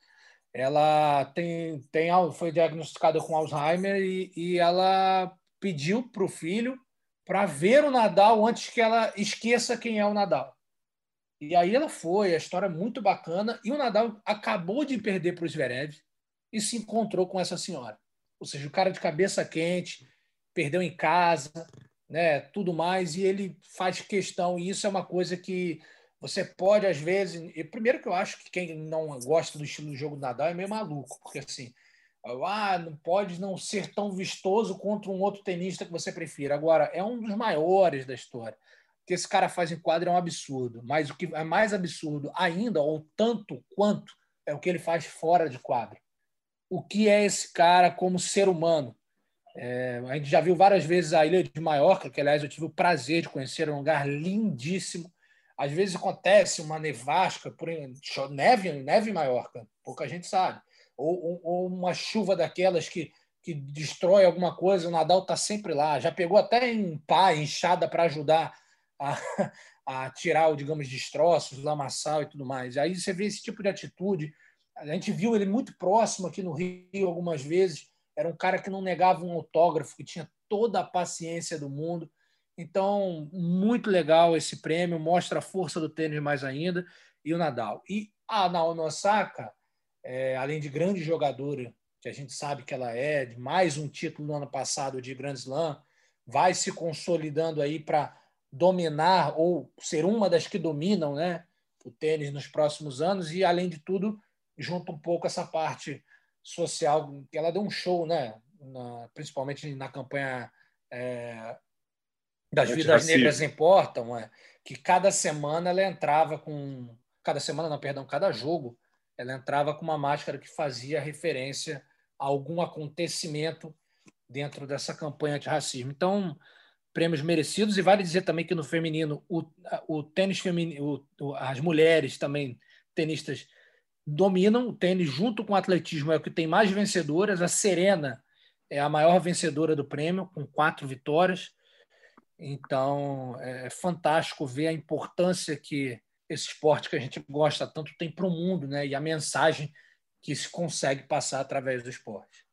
Ela tem, tem, foi diagnosticada com Alzheimer e, e ela pediu para o filho para ver o Nadal antes que ela esqueça quem é o Nadal. E aí ela foi, a história é muito bacana. E o Nadal acabou de perder para o Zverev e se encontrou com essa senhora. Ou seja, o cara de cabeça quente, perdeu em casa, né, tudo mais, e ele faz questão. E isso é uma coisa que você pode, às vezes. E primeiro que eu acho que quem não gosta do estilo do jogo do Nadal é meio maluco, porque assim ah, não pode não ser tão vistoso contra um outro tenista que você prefira. Agora, é um dos maiores da história. Que esse cara faz em quadra é um absurdo. Mas o que é mais absurdo ainda, ou tanto quanto, é o que ele faz fora de quadra. O que é esse cara como ser humano? É, a gente já viu várias vezes a Ilha de Maiorca, que aliás eu tive o prazer de conhecer, é um lugar lindíssimo. Às vezes acontece uma nevasca, por neve, neve em Maiorca, pouca gente sabe ou, ou uma chuva daquelas que, que destrói alguma coisa, o Nadal está sempre lá. Já pegou até em pá, enxada para ajudar a, a tirar, digamos, destroços, lamaçal e tudo mais. Aí você vê esse tipo de atitude. A gente viu ele muito próximo aqui no Rio algumas vezes. Era um cara que não negava um autógrafo, que tinha toda a paciência do mundo. Então, muito legal esse prêmio, mostra a força do tênis mais ainda e o Nadal. E a Naomi Osaka, é, além de grande jogadora, que a gente sabe que ela é, de mais um título no ano passado de Grand Slam, vai se consolidando aí para dominar ou ser uma das que dominam né, o tênis nos próximos anos e, além de tudo, junta um pouco essa parte social, que ela deu um show, né, na, principalmente na campanha é, das vidas negras importam, é, que cada semana ela entrava com cada semana, não, perdão, cada jogo, ela entrava com uma máscara que fazia referência a algum acontecimento dentro dessa campanha de racismo. Então, prêmios merecidos, e vale dizer também que no feminino, o, o tênis feminino, o, as mulheres também, tenistas, dominam o tênis junto com o atletismo, é o que tem mais vencedoras. A Serena é a maior vencedora do prêmio, com quatro vitórias. Então, é fantástico ver a importância que esse esporte que a gente gosta tanto tem para o mundo, né? E a mensagem que se consegue passar através do esporte.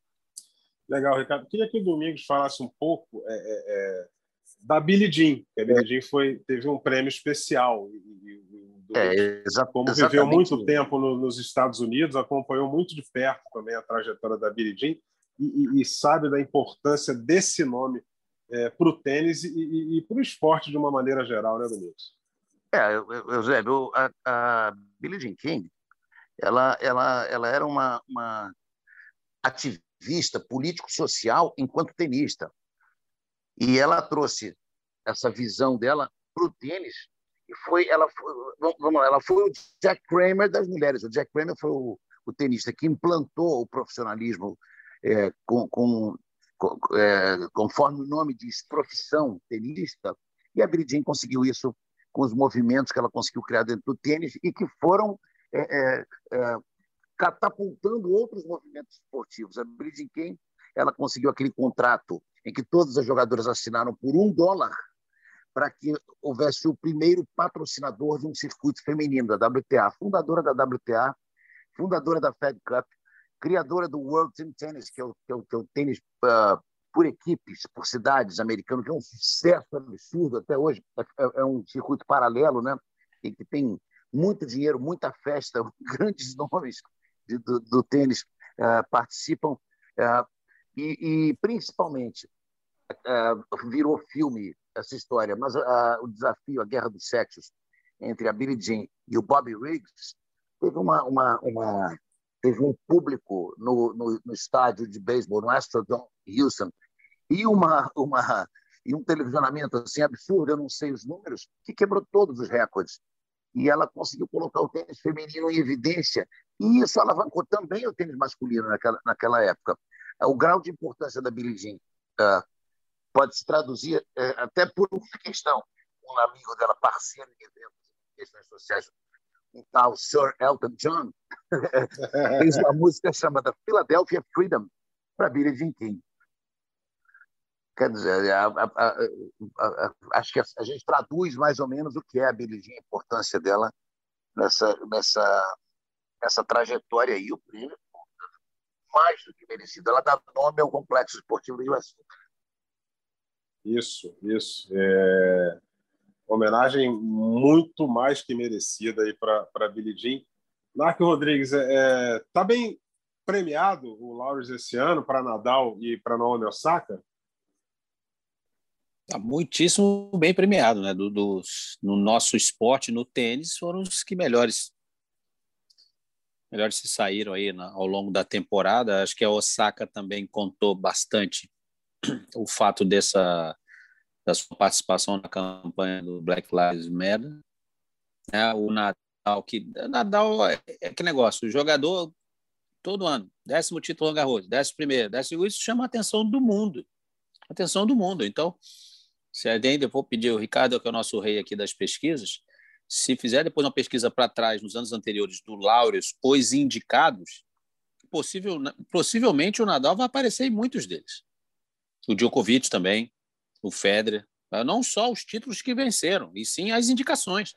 Legal, Ricardo. Queria que o Domingos falasse um pouco é, é, é da Billie Jean. A Billie Jean foi, teve um prêmio especial. E, e, é, exa como viveu muito tempo no, nos Estados Unidos, acompanhou muito de perto também a trajetória da Billie Jean e, e sabe da importância desse nome é, para o tênis e, para o esporte de uma maneira geral, né, Domingos? É, Eusébio, a, a Billie Jean King, ela, ela, ela era uma, uma ativista político-social enquanto tenista. E ela trouxe essa visão dela para o tênis e foi ela foi, vamos lá, ela foi o Jack Kramer das mulheres. O Jack Kramer foi o, o tenista que implantou o profissionalismo é, com, com, com é, conforme o nome diz, profissão tenista. E a Jean conseguiu isso com os movimentos que ela conseguiu criar dentro do tênis e que foram é, é, é catapultando outros movimentos esportivos. A Bridget King ela conseguiu aquele contrato em que todas as jogadoras assinaram por um dólar para que houvesse o primeiro patrocinador de um circuito feminino da WTA, fundadora da WTA, fundadora da Fed Cup, criadora do World Team Tennis, que é o, que é o, que é o tênis uh, por equipes, por cidades americano, que é um sucesso absurdo até hoje. É, é, é um circuito paralelo, né? Em que tem muito dinheiro, muita festa, grandes nomes de, do, do, tênis uh, participam. Uh, e, e, principalmente, uh, virou filme essa história, mas o desafio, a guerra dos sexos entre a Billie Jean e o Bobby Riggs teve uma, uma, uma teve um público no, no, no estádio de beisebol, no Astrodome Houston, e uma, uma e um televisionamento assim absurdo, eu não sei os números, que quebrou todos os recordes. E ela conseguiu colocar o tênis feminino em evidência, e isso alavancou também o tênis masculino naquela, naquela época. O grau de importância da Billie Jean uh, pode se traduzir uh, até por uma questão. Um amigo dela, parceiro em eventos, questões sociais, um tal Sir Elton John, fez uma música chamada Philadelphia Freedom para Billie Jean King. Quer dizer, a, a, a, acho que a, gente traduz mais ou menos o que é a Billie Jean, a importância dela nessa, nessa, nessa trajetória aí. O prêmio mais do que merecido. Ela dá nome ao Complexo Esportivo de Iguaçu. Isso, isso. É... Homenagem muito mais que merecida aí para a Billie Jean. Narco Rodrigues, está é, é tá bem premiado o Laureus esse ano para Nadal e para Naomi Osaka? Tá muitíssimo bem premiado, né? Do, dos, no nosso esporte, no tênis, foram os que melhores melhores se saíram aí na, ao longo da temporada. Acho que a Osaka também contou bastante o fato dessa da sua participação na campanha do Black Lives Matter. Né? O Nadal que Nadal é, é que negócio, o jogador todo ano, décimo título Garros, décimo primeiro, décimo isso chama a atenção do mundo, atenção do mundo. Então se ainda vou pedir o Ricardo, que é o nosso rei aqui das pesquisas, se fizer depois uma pesquisa para trás, nos anos anteriores, do Laureus, os indicados, possível, possivelmente o Nadal vai aparecer em muitos deles. O Djokovic também, o Federer. Não só os títulos que venceram, e sim as indicações.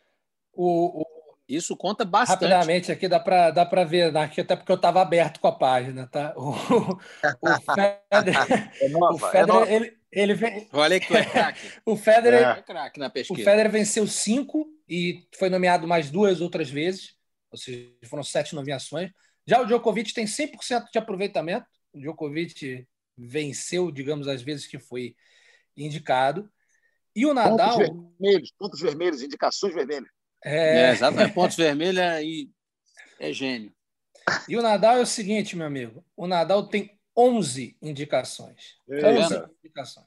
O, o... Isso conta bastante. Rapidamente aqui dá para dá ver, né? aqui, até porque eu estava aberto com a página. Tá? O, o Federer, é nova, o Federer é ele, ele vem... Olha que tu é craque. o Federer, é. craque na pesquisa. O Federer venceu cinco e foi nomeado mais duas outras vezes, ou seja, foram sete nomeações. Já o Djokovic tem 100% de aproveitamento. O Djokovic venceu, digamos, as vezes que foi indicado. E o Nadal. Pontos vermelhos, pontos vermelhos, indicações vermelhas. É, é exatamente. Pontos vermelhos e é gênio. E o Nadal é o seguinte, meu amigo: o Nadal tem 11 indicações. É 11 indicações.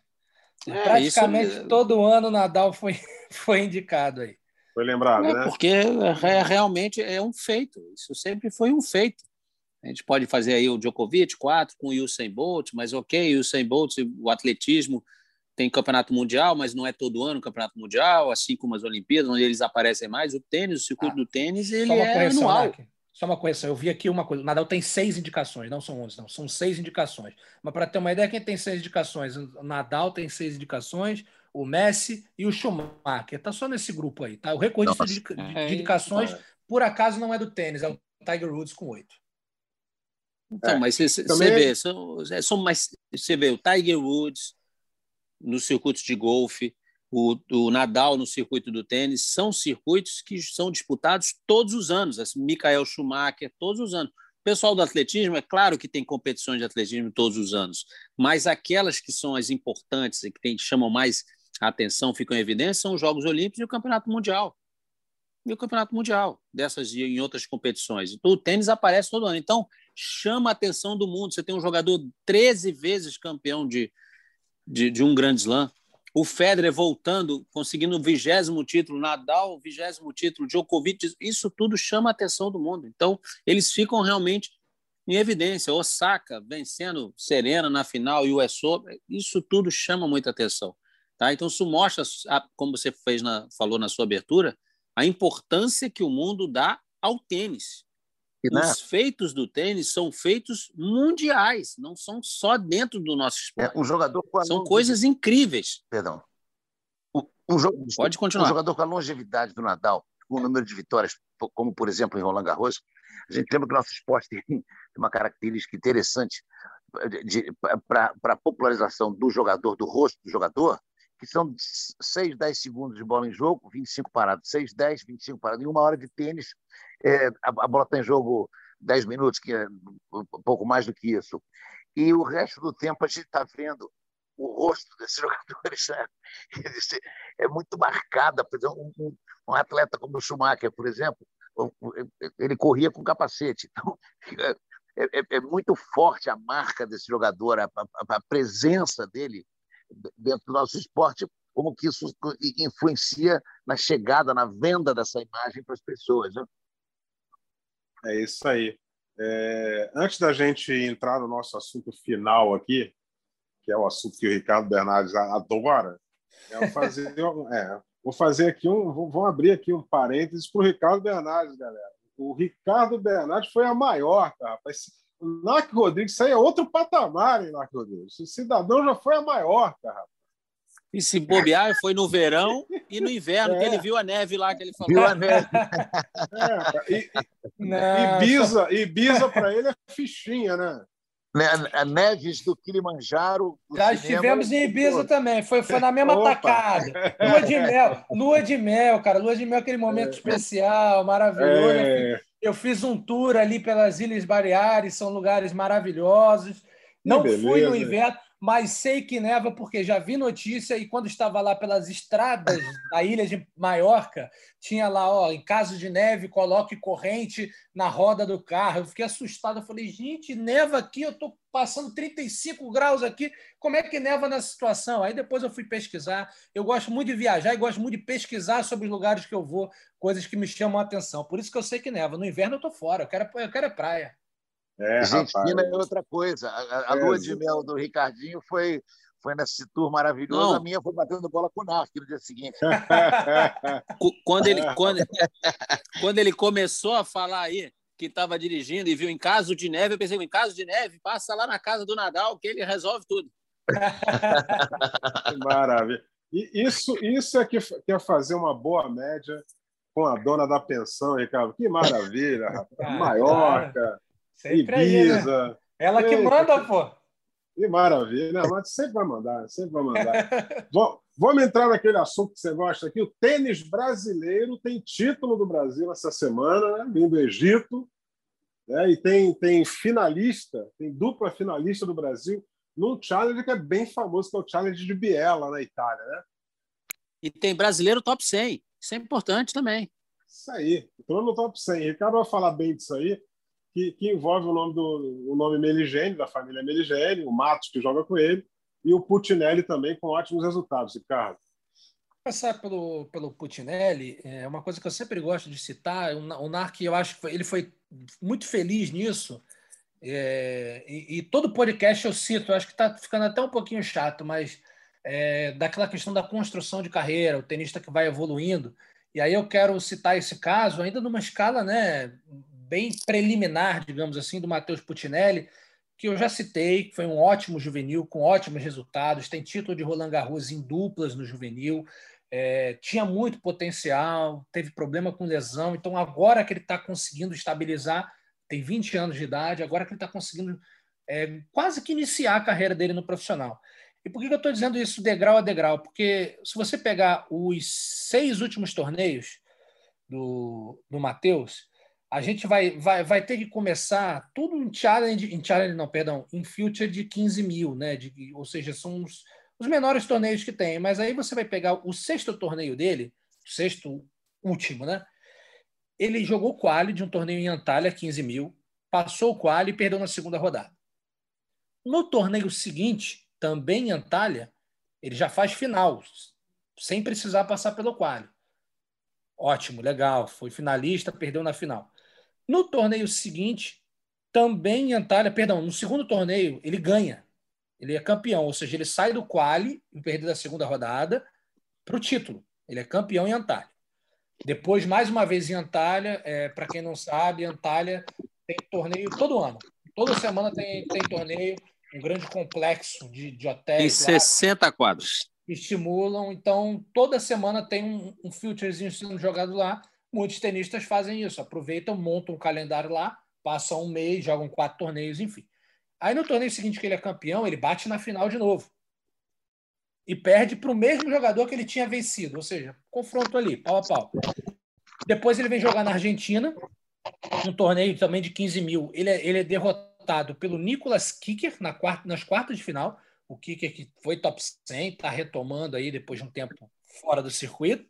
É, Praticamente isso... todo ano o Nadal foi, foi indicado aí. Foi lembrado, é, né? Porque é, realmente é um feito. Isso sempre foi um feito. A gente pode fazer aí o Djokovic, quatro, com o Usain Bolt, mas ok, o Usain Bolt, o atletismo tem campeonato mundial, mas não é todo ano campeonato mundial, assim como as Olimpíadas, onde eles aparecem mais. O tênis, o circuito ah, do tênis, ele é anual. Só uma correção, eu vi aqui uma coisa. O Nadal tem seis indicações, não são onze, não, são seis indicações. Mas para ter uma ideia, quem tem seis indicações? O Nadal tem seis indicações, o Messi e o Schumacher. Está só nesse grupo aí, tá? O recorde de, de, de, indicações, por acaso, não é do tênis, é o Tiger Woods com oito. Então, é. mas você, Também... vê, são, é, são mais, você vê o Tiger Woods no circuito de golfe, o, o, Nadal no circuito do tênis, são circuitos que são disputados todos os anos. Assim, Michael Schumacher, todos os anos. O pessoal do atletismo, é claro que tem competições de atletismo todos os anos, mas aquelas que são as importantes e que tem, chamam mais atenção, ficam em evidência, são os Jogos Olímpicos e o Campeonato Mundial. E o Campeonato Mundial, dessas e em outras competições. Então, o tênis aparece todo ano. Então, chama a atenção do mundo. Você tem um jogador 13 vezes campeão de, de, de um grande slam o Federer voltando, conseguindo o vigésimo título, Nadal, o vigésimo título, Djokovic, isso tudo chama a atenção do mundo. Então, eles ficam realmente em evidência. Osaka vencendo Serena na final e o US isso tudo chama muita atenção. Tá? Então, isso mostra, como você fez na, falou na sua abertura, a importância que o mundo dá ao tênis. Né? Os feitos do tênis são feitos mundiais, não são só dentro do nosso é, esporte. É, um jogador são coisas incríveis. Perdão. Um, um jo... Pode continuar. Um jogador com a longevidade do Nadal, com o número de vitórias, como por exemplo em Roland Garros, a gente lembra que o nosso esporte tem uma característica interessante para a popularização do jogador, do rosto do jogador, que são 6, 10 segundos de bola em jogo, 25 parados, 6, 10, 25 parados, em uma hora de tênis, é, a, a, bola está em jogo 10 minutos, que é um pouco mais do que isso. E o resto do tempo a gente está vendo o rosto desses jogadores né? é muito marcada. Por exemplo, um, um, atleta como o Schumacher, por exemplo, ele corria com capacete. Então, é, é, é muito forte a marca desse jogador, a, a, a presença dele dentro do nosso esporte, como que isso influencia na chegada, na venda dessa imagem para as pessoas. Né? É isso aí. É, antes da gente entrar no nosso assunto final aqui, que é o assunto que o Ricardo Bernardes adora, fazer, é, vou fazer aqui um, vou abrir aqui um parênteses para o Ricardo Bernardes, galera. O Ricardo Bernardes foi a maior, tá, rapaz. O Narc Rodrigues, isso aí é outro patamar, hein, Narc Rodrigues? O cidadão já foi a maior, cara. E se bobear, foi no verão e no inverno, é. que ele viu a neve lá, que ele falou. Viu a neve. É, e, Ibiza, Ibiza para ele é fichinha, né? né? Neves do Kilimanjaro. Do Já estivemos em Ibiza também, foi, foi na mesma Opa. tacada. Lua de mel, lua de mel, cara. Lua de mel, aquele momento é. especial, maravilhoso. É. Eu fiz um tour ali pelas Ilhas Baleares, são lugares maravilhosos. Não fui no inverno, mas sei que neva porque já vi notícia e quando estava lá pelas estradas da ilha de Maiorca, tinha lá, ó, em caso de neve, coloque corrente na roda do carro. Eu fiquei assustado, eu falei, gente, neva aqui, eu estou passando 35 graus aqui, como é que neva nessa situação? Aí depois eu fui pesquisar. Eu gosto muito de viajar e gosto muito de pesquisar sobre os lugares que eu vou, coisas que me chamam a atenção. Por isso que eu sei que neva. No inverno eu estou fora, eu quero, eu quero é praia. É, Argentina rapaz. é outra coisa. A, a lua de mel do Ricardinho foi, foi nesse tour maravilhoso. Não. A minha foi batendo bola com o Narc no dia seguinte. quando, ele, quando, quando ele começou a falar aí que estava dirigindo e viu em caso de neve, eu pensei, em caso de neve, passa lá na casa do Nadal que ele resolve tudo. Maravilha. E isso, isso é que, que é fazer uma boa média com a dona da pensão, Ricardo. Que maravilha, rapaz. Maiorca. Sempre Ibiza. Aí, né? Ela que manda, pô. Que maravilha. Mas sempre vai mandar, sempre vai mandar. Vamos entrar naquele assunto que você gosta aqui. O tênis brasileiro tem título do Brasil essa semana, né? vindo do Egito. Né? E tem, tem finalista, tem dupla finalista do Brasil num challenge que é bem famoso, que é o challenge de Biella, na Itália. Né? E tem brasileiro top 100. Isso é importante também. Isso aí. Entrou no top 100. Ricardo vai falar bem disso aí que, que envolve o nome do o nome Meligeni, da família Meligeni, o Matos que joga com ele, e o Putinelli também com ótimos resultados, Ricardo. Começar pelo, pelo Putinelli, é uma coisa que eu sempre gosto de citar. O Narc, eu acho que ele foi muito feliz nisso. É, e, e, todo podcast eu cito, eu acho que está ficando até um pouquinho chato, mas é, daquela questão da construção de carreira, o tenista que vai evoluindo. E aí eu quero citar esse caso, ainda numa escala né, bem preliminar, digamos assim, do Matheus Putinelli, que eu já citei, que foi um ótimo juvenil, com ótimos resultados, tem título de Roland Garros em duplas no juvenil, é, tinha muito potencial, teve problema com lesão, então agora que ele está conseguindo estabilizar, tem 20 anos de idade, agora que ele está conseguindo é, quase que iniciar a carreira dele no profissional. E por que eu estou dizendo isso degrau a degrau? Porque se você pegar os seis últimos torneios do, do Matheus, a gente vai, vai, vai ter que começar tudo em challenge, em challenge não, perdão, em future de 15 mil, né? De, ou seja, são os, os menores torneios que tem. Mas aí você vai pegar o sexto torneio dele, o sexto último, né? Ele jogou quali de um torneio em Antalya, 15 mil, passou o quali e perdeu na segunda rodada. No torneio seguinte, também em Antalya, ele já faz final, sem precisar passar pelo quali. Ótimo, legal, foi finalista, perdeu na final. No torneio seguinte, também em Antalya, perdão, no segundo torneio, ele ganha. Ele é campeão, ou seja, ele sai do quali, perder da segunda rodada, para o título. Ele é campeão em Antalya. Depois, mais uma vez em Antalya, é, para quem não sabe, Antalya tem torneio todo ano. Toda semana tem, tem torneio um grande complexo de, de hotéis. Tem 60 lá, quadros. Estimulam. Então, toda semana tem um, um sendo jogado lá. Muitos tenistas fazem isso, aproveitam, montam um calendário lá, passam um mês, jogam quatro torneios, enfim. Aí no torneio seguinte que ele é campeão, ele bate na final de novo. E perde para o mesmo jogador que ele tinha vencido, ou seja, confronto ali, pau a pau. Depois ele vem jogar na Argentina, um torneio também de 15 mil. Ele é, ele é derrotado pelo Nicolas Kicker na quarta, nas quartas de final. O Kicker que foi top 100, está retomando aí depois de um tempo fora do circuito.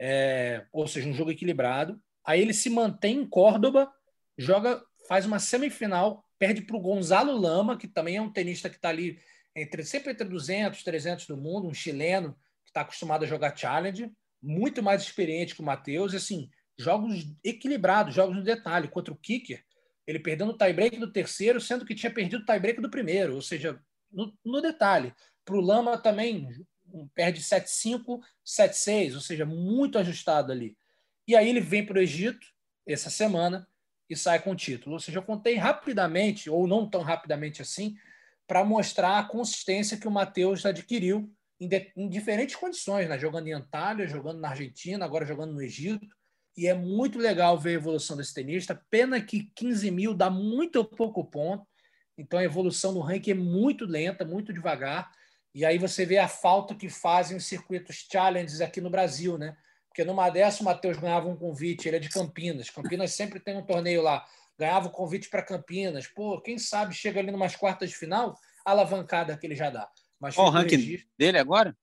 É, ou seja, um jogo equilibrado. Aí ele se mantém em Córdoba, joga, faz uma semifinal, perde para o Gonzalo Lama, que também é um tenista que está ali entre, sempre entre 200 300 do mundo, um chileno que está acostumado a jogar challenge, muito mais experiente que o Matheus. Assim, jogos equilibrados, jogos no detalhe. Contra o Kicker, ele perdeu no tie-break do terceiro, sendo que tinha perdido o tie-break do primeiro, ou seja, no, no detalhe. Para o Lama também perde 7-5, 7-6, ou seja, muito ajustado ali. E aí ele vem para o Egito essa semana e sai com o título. Ou seja, eu contei rapidamente, ou não tão rapidamente assim, para mostrar a consistência que o Matheus adquiriu em, de, em diferentes condições, né? jogando em Antália, jogando na Argentina, agora jogando no Egito e é muito legal ver a evolução desse tenista. Pena que 15 mil dá muito pouco ponto, então a evolução no ranking é muito lenta, muito devagar. E aí você vê a falta que fazem os circuitos challenges aqui no Brasil, né? Porque numa dessa o Matheus ganhava um convite, ele é de Campinas. Campinas sempre tem um torneio lá. Ganhava o convite para Campinas. Pô, quem sabe chega ali numas quartas de final, a alavancada que ele já dá. Mas Qual o ranking registro... dele agora?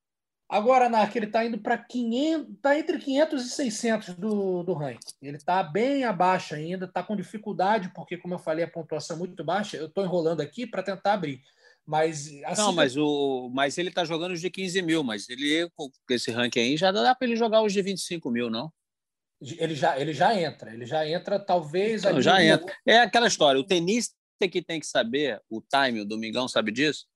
Agora, Narc, ele está indo para 500, está entre 500 e 600 do, do ranking. Ele está bem abaixo ainda, está com dificuldade, porque, como eu falei, a pontuação é muito baixa. Eu estou enrolando aqui para tentar abrir. Mas, assim, não, mas, o, mas ele está jogando os de 15 mil, mas ele, com esse ranking aí, já dá para ele jogar os de 25 mil, não? Ele já, ele já entra, ele já entra, talvez. Não, já entra. É aquela história: o tenista que tem que saber o time, o Domingão sabe disso.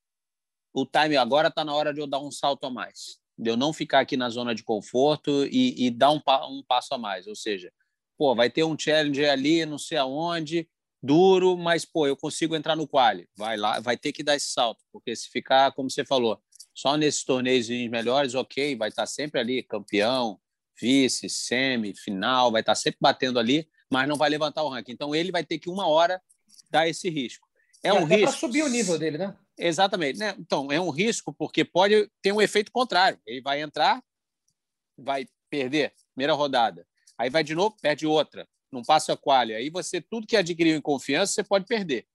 O time agora está na hora de eu dar um salto a mais de eu não ficar aqui na zona de conforto e, e dar um, um, passo a mais. Ou seja, pô, vai ter um challenge ali, não sei aonde, duro, mas pô, eu consigo entrar no quali. Vai lá, vai ter que dar esse salto, porque se ficar, como você falou, só nesses torneios melhores, ok, vai estar sempre ali campeão, vice, semi, final, vai estar sempre batendo ali, mas não vai levantar o ranking. Então ele vai ter que uma hora dar esse risco. É e um risco. para subir o nível dele, né? Exatamente. Né? Então, é um risco porque pode ter um efeito contrário. Ele vai entrar, vai perder primeira rodada. Aí vai de novo, perde outra. Não passa a qualha. Aí você, tudo que adquiriu em confiança, você pode perder.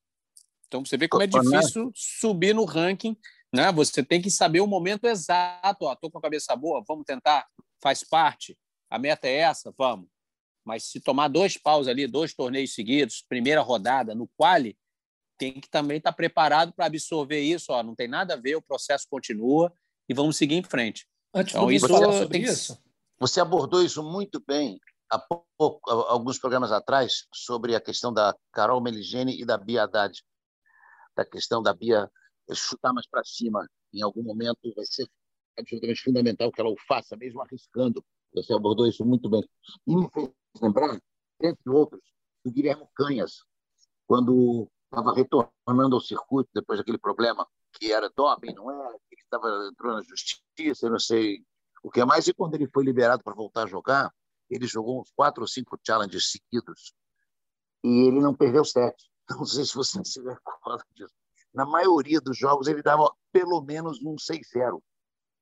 Então, você vê como é difícil subir no ranking. Né? Você tem que saber o momento exato. Estou com a cabeça boa, vamos tentar, faz parte. A meta é essa, vamos. Mas se tomar dois paus ali, dois torneios seguidos, primeira rodada, no quali, tem que também estar tá preparado para absorver isso. Ó, não tem nada a ver, o processo continua e vamos seguir em frente. Antes então, isso, sobre isso. Você abordou isso muito bem há pouco, alguns programas atrás, sobre a questão da Carol Meligeni e da Bia Haddad. Da questão da Bia chutar mais para cima em algum momento vai ser absolutamente fundamental que ela o faça, mesmo arriscando. Você abordou isso muito bem. E me fez lembrar, entre outros, do Guilherme Canhas, quando estava retornando ao circuito depois daquele problema que era doping, não é? Ele estava entrando na justiça, não sei o que mais. E quando ele foi liberado para voltar a jogar, ele jogou uns quatro ou cinco challenges seguidos e ele não perdeu sete. Não sei se você se recorda disso. Na maioria dos jogos ele dava pelo menos um 6-0.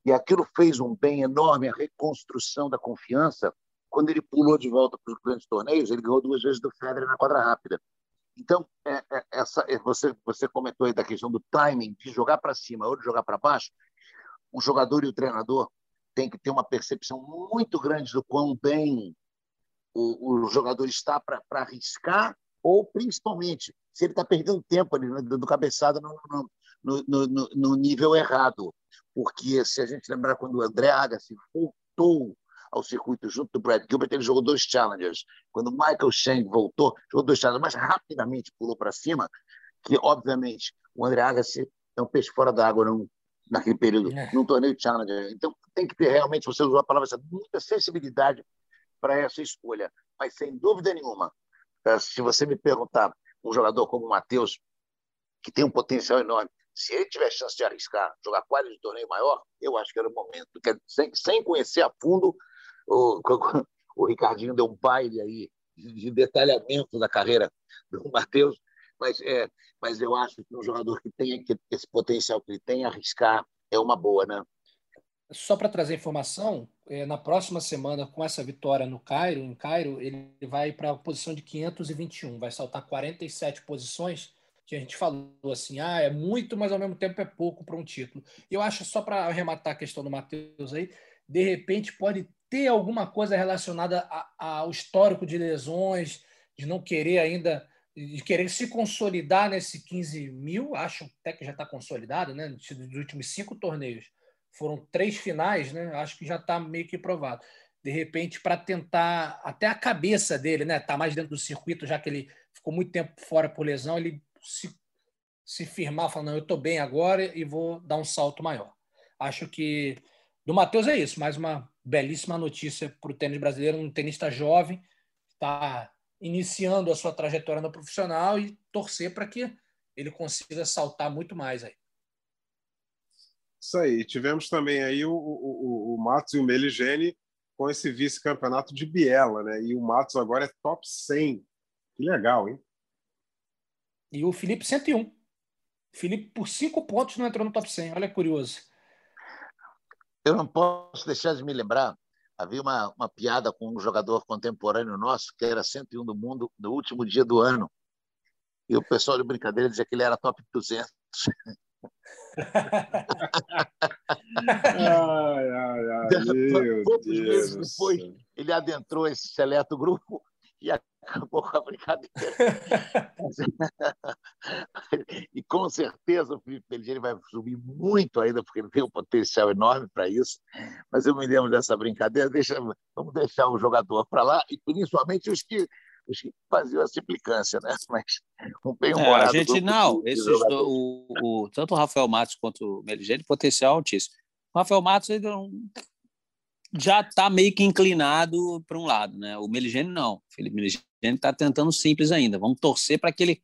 E aquilo fez um bem enorme, a reconstrução da confiança. Quando ele pulou de volta para os grandes torneios, ele ganhou duas vezes do Federer na quadra rápida. Então, é, é, essa, é, você, você comentou aí da questão do timing, de jogar para cima ou de jogar para baixo. O jogador e o treinador têm que ter uma percepção muito grande do quão bem o, o jogador está para arriscar, ou principalmente se ele está perdendo tempo ali né, do cabeçada no, no, no, no, nível errado. Porque se a gente lembrar quando o André Agassi voltou ao circuito junto do Brad Gilbert, ele jogou dois challengers. Quando o Michael Chang voltou, jogou dois challengers, mas rapidamente pulou para cima, que obviamente o André Agassi é um peixe fora d'água num, naquele período, é. num torneio challenger. Então tem que ter realmente, você usou a palavra, muita sensibilidade para essa escolha. Mas sem dúvida nenhuma, eh, se você me perguntar um jogador como o Matheus, que tem um potencial enorme, se ele tiver chance de arriscar, jogar quadro de torneio maior, eu acho que era o momento, sem, sem conhecer a fundo o, o Ricardinho deu um baile aí de detalhamento da carreira do Matheus, mas, é, mas eu acho que um jogador que tem esse potencial que ele tem, arriscar é uma boa, né? Só para trazer informação, é, na próxima semana, com essa vitória no Cairo, em Cairo, ele vai para a posição de 521, vai saltar 47 posições, que a gente falou assim, ah, é muito, mas ao mesmo tempo é pouco para um título. Eu acho, só para arrematar a questão do Matheus aí, de repente pode ter alguma coisa relacionada ao histórico de lesões, de não querer ainda, de querer se consolidar nesse 15 mil, acho até que já está consolidado, né? Dos últimos cinco torneios. Foram três finais, né? Acho que já está meio que provado. De repente, para tentar até a cabeça dele, né? Tá mais dentro do circuito, já que ele ficou muito tempo fora por lesão, ele se, se firmar, falando, eu estou bem agora e vou dar um salto maior. Acho que do Matheus é isso, mais uma belíssima notícia para o tênis brasileiro, um tenista jovem, está iniciando a sua trajetória no profissional e torcer para que ele consiga saltar muito mais aí. Isso aí. Tivemos também aí o, o, o Matos e o Meligene com esse vice-campeonato de Biela, né? E o Matos agora é top 100. Que legal, hein? E o Felipe 101. Felipe, por cinco pontos, não entrou no top 100. Olha que curioso. Eu não posso deixar de me lembrar, havia uma, uma piada com um jogador contemporâneo nosso, que era 101 do mundo, no último dia do ano. E o pessoal de brincadeira dizia que ele era top 200. ai, ai, ai, Poucos meses depois, ele adentrou esse seleto grupo e acabou com a brincadeira. e com certeza o Felipe Pellegrini vai subir muito ainda, porque ele tem um potencial enorme para isso. Mas eu me lembro dessa brincadeira, deixa, vamos deixar o jogador para lá, e principalmente os que, os que faziam a implicância, né? Mas um bem é, A gente não, esses do, o, o, tanto o Rafael Matos quanto o Meligeni, potencial altíssimo. O Rafael Matos ele não já está meio que inclinado para um lado, né? O Meligeni não. O Felipe Meligeni está tentando simples ainda. Vamos torcer para que ele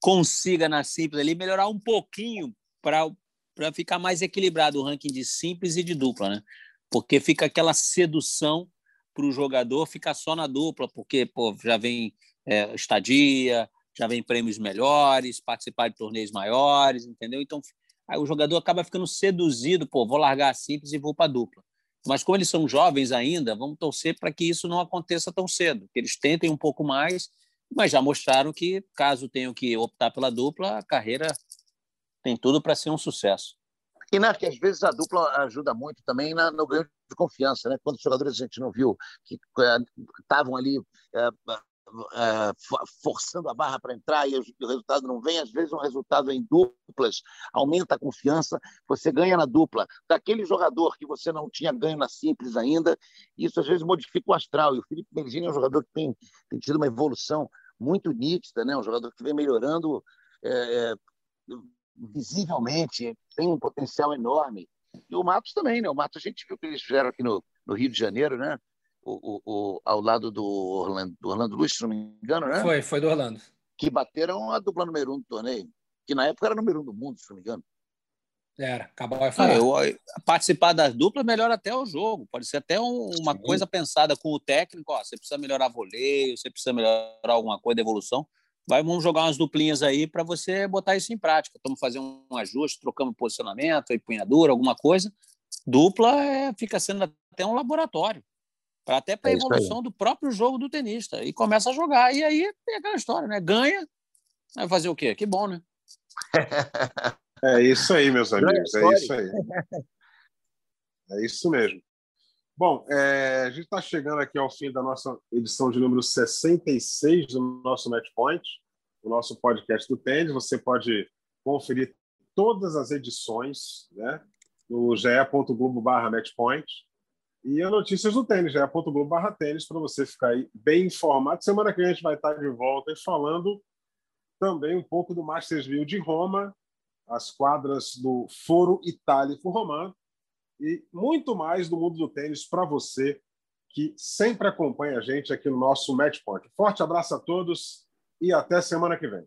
consiga na simples ali melhorar um pouquinho para ficar mais equilibrado o ranking de simples e de dupla, né? Porque fica aquela sedução para o jogador ficar só na dupla, porque pô, já vem é, estadia, já vem prêmios melhores, participar de torneios maiores, entendeu? Então aí o jogador acaba ficando seduzido, pô, vou largar a simples e vou para dupla. Mas como eles são jovens ainda, vamos torcer para que isso não aconteça tão cedo, que eles tentem um pouco mais, mas já mostraram que, caso tenham que optar pela dupla, a carreira tem tudo para ser um sucesso. E né, que às vezes a dupla ajuda muito também na, no ganho de confiança, né? Quantos jogadores a gente não viu que estavam eh, ali eh, uh, forçando a barra para entrar e o resultado não vem. Às vezes, um resultado em duplas aumenta a confiança, você ganha na dupla. Daquele jogador que você não tinha ganho na simples ainda, isso às vezes modifica o astral. E o Felipe Belgini é um jogador que tem, tem tido uma evolução muito nítida, né? um jogador que vem melhorando é, visivelmente, tem um potencial enorme. E o Matos também, né? O Matos, a gente viu o que eles fizeram aqui no, no Rio de Janeiro, né? O, o, o, ao lado do Orlando, do Orlando Luz, se não me engano, né? Foi, foi do Orlando. Que bateram a dupla número um do torneio, que na época era número um do mundo, se não me engano. Era, acabou de falar. É, participar das duplas melhora até o jogo. Pode ser até um, uma Sim. coisa pensada com o técnico. Ó, você precisa melhorar voleio, você precisa melhorar alguma coisa de evolução. Vai, vamos jogar umas duplinhas aí para você botar isso em prática. Estamos fazendo um ajuste, trocamos posicionamento, empunhadura, alguma coisa. Dupla é, fica sendo até um laboratório. Para até para a é evolução do próprio jogo do tenista. E começa a jogar. E aí tem aquela história, né? Ganha, vai fazer o quê? Que bom, né? É isso aí, meus amigos. É isso aí. É isso mesmo. Bom, é, a gente está chegando aqui ao fim da nossa edição de número 66 do nosso Matchpoint, o nosso podcast do tênis. Você pode conferir todas as edições né, no ge.globo matchpoint e as notícias do tênis, ge.globo tênis, para você ficar aí bem informado. Semana que vem a gente vai estar de volta e falando também um pouco do Mastersville de Roma, as quadras do Foro Itálico Romano e muito mais do mundo do tênis para você que sempre acompanha a gente aqui no nosso Matchpoint. Forte abraço a todos e até semana que vem.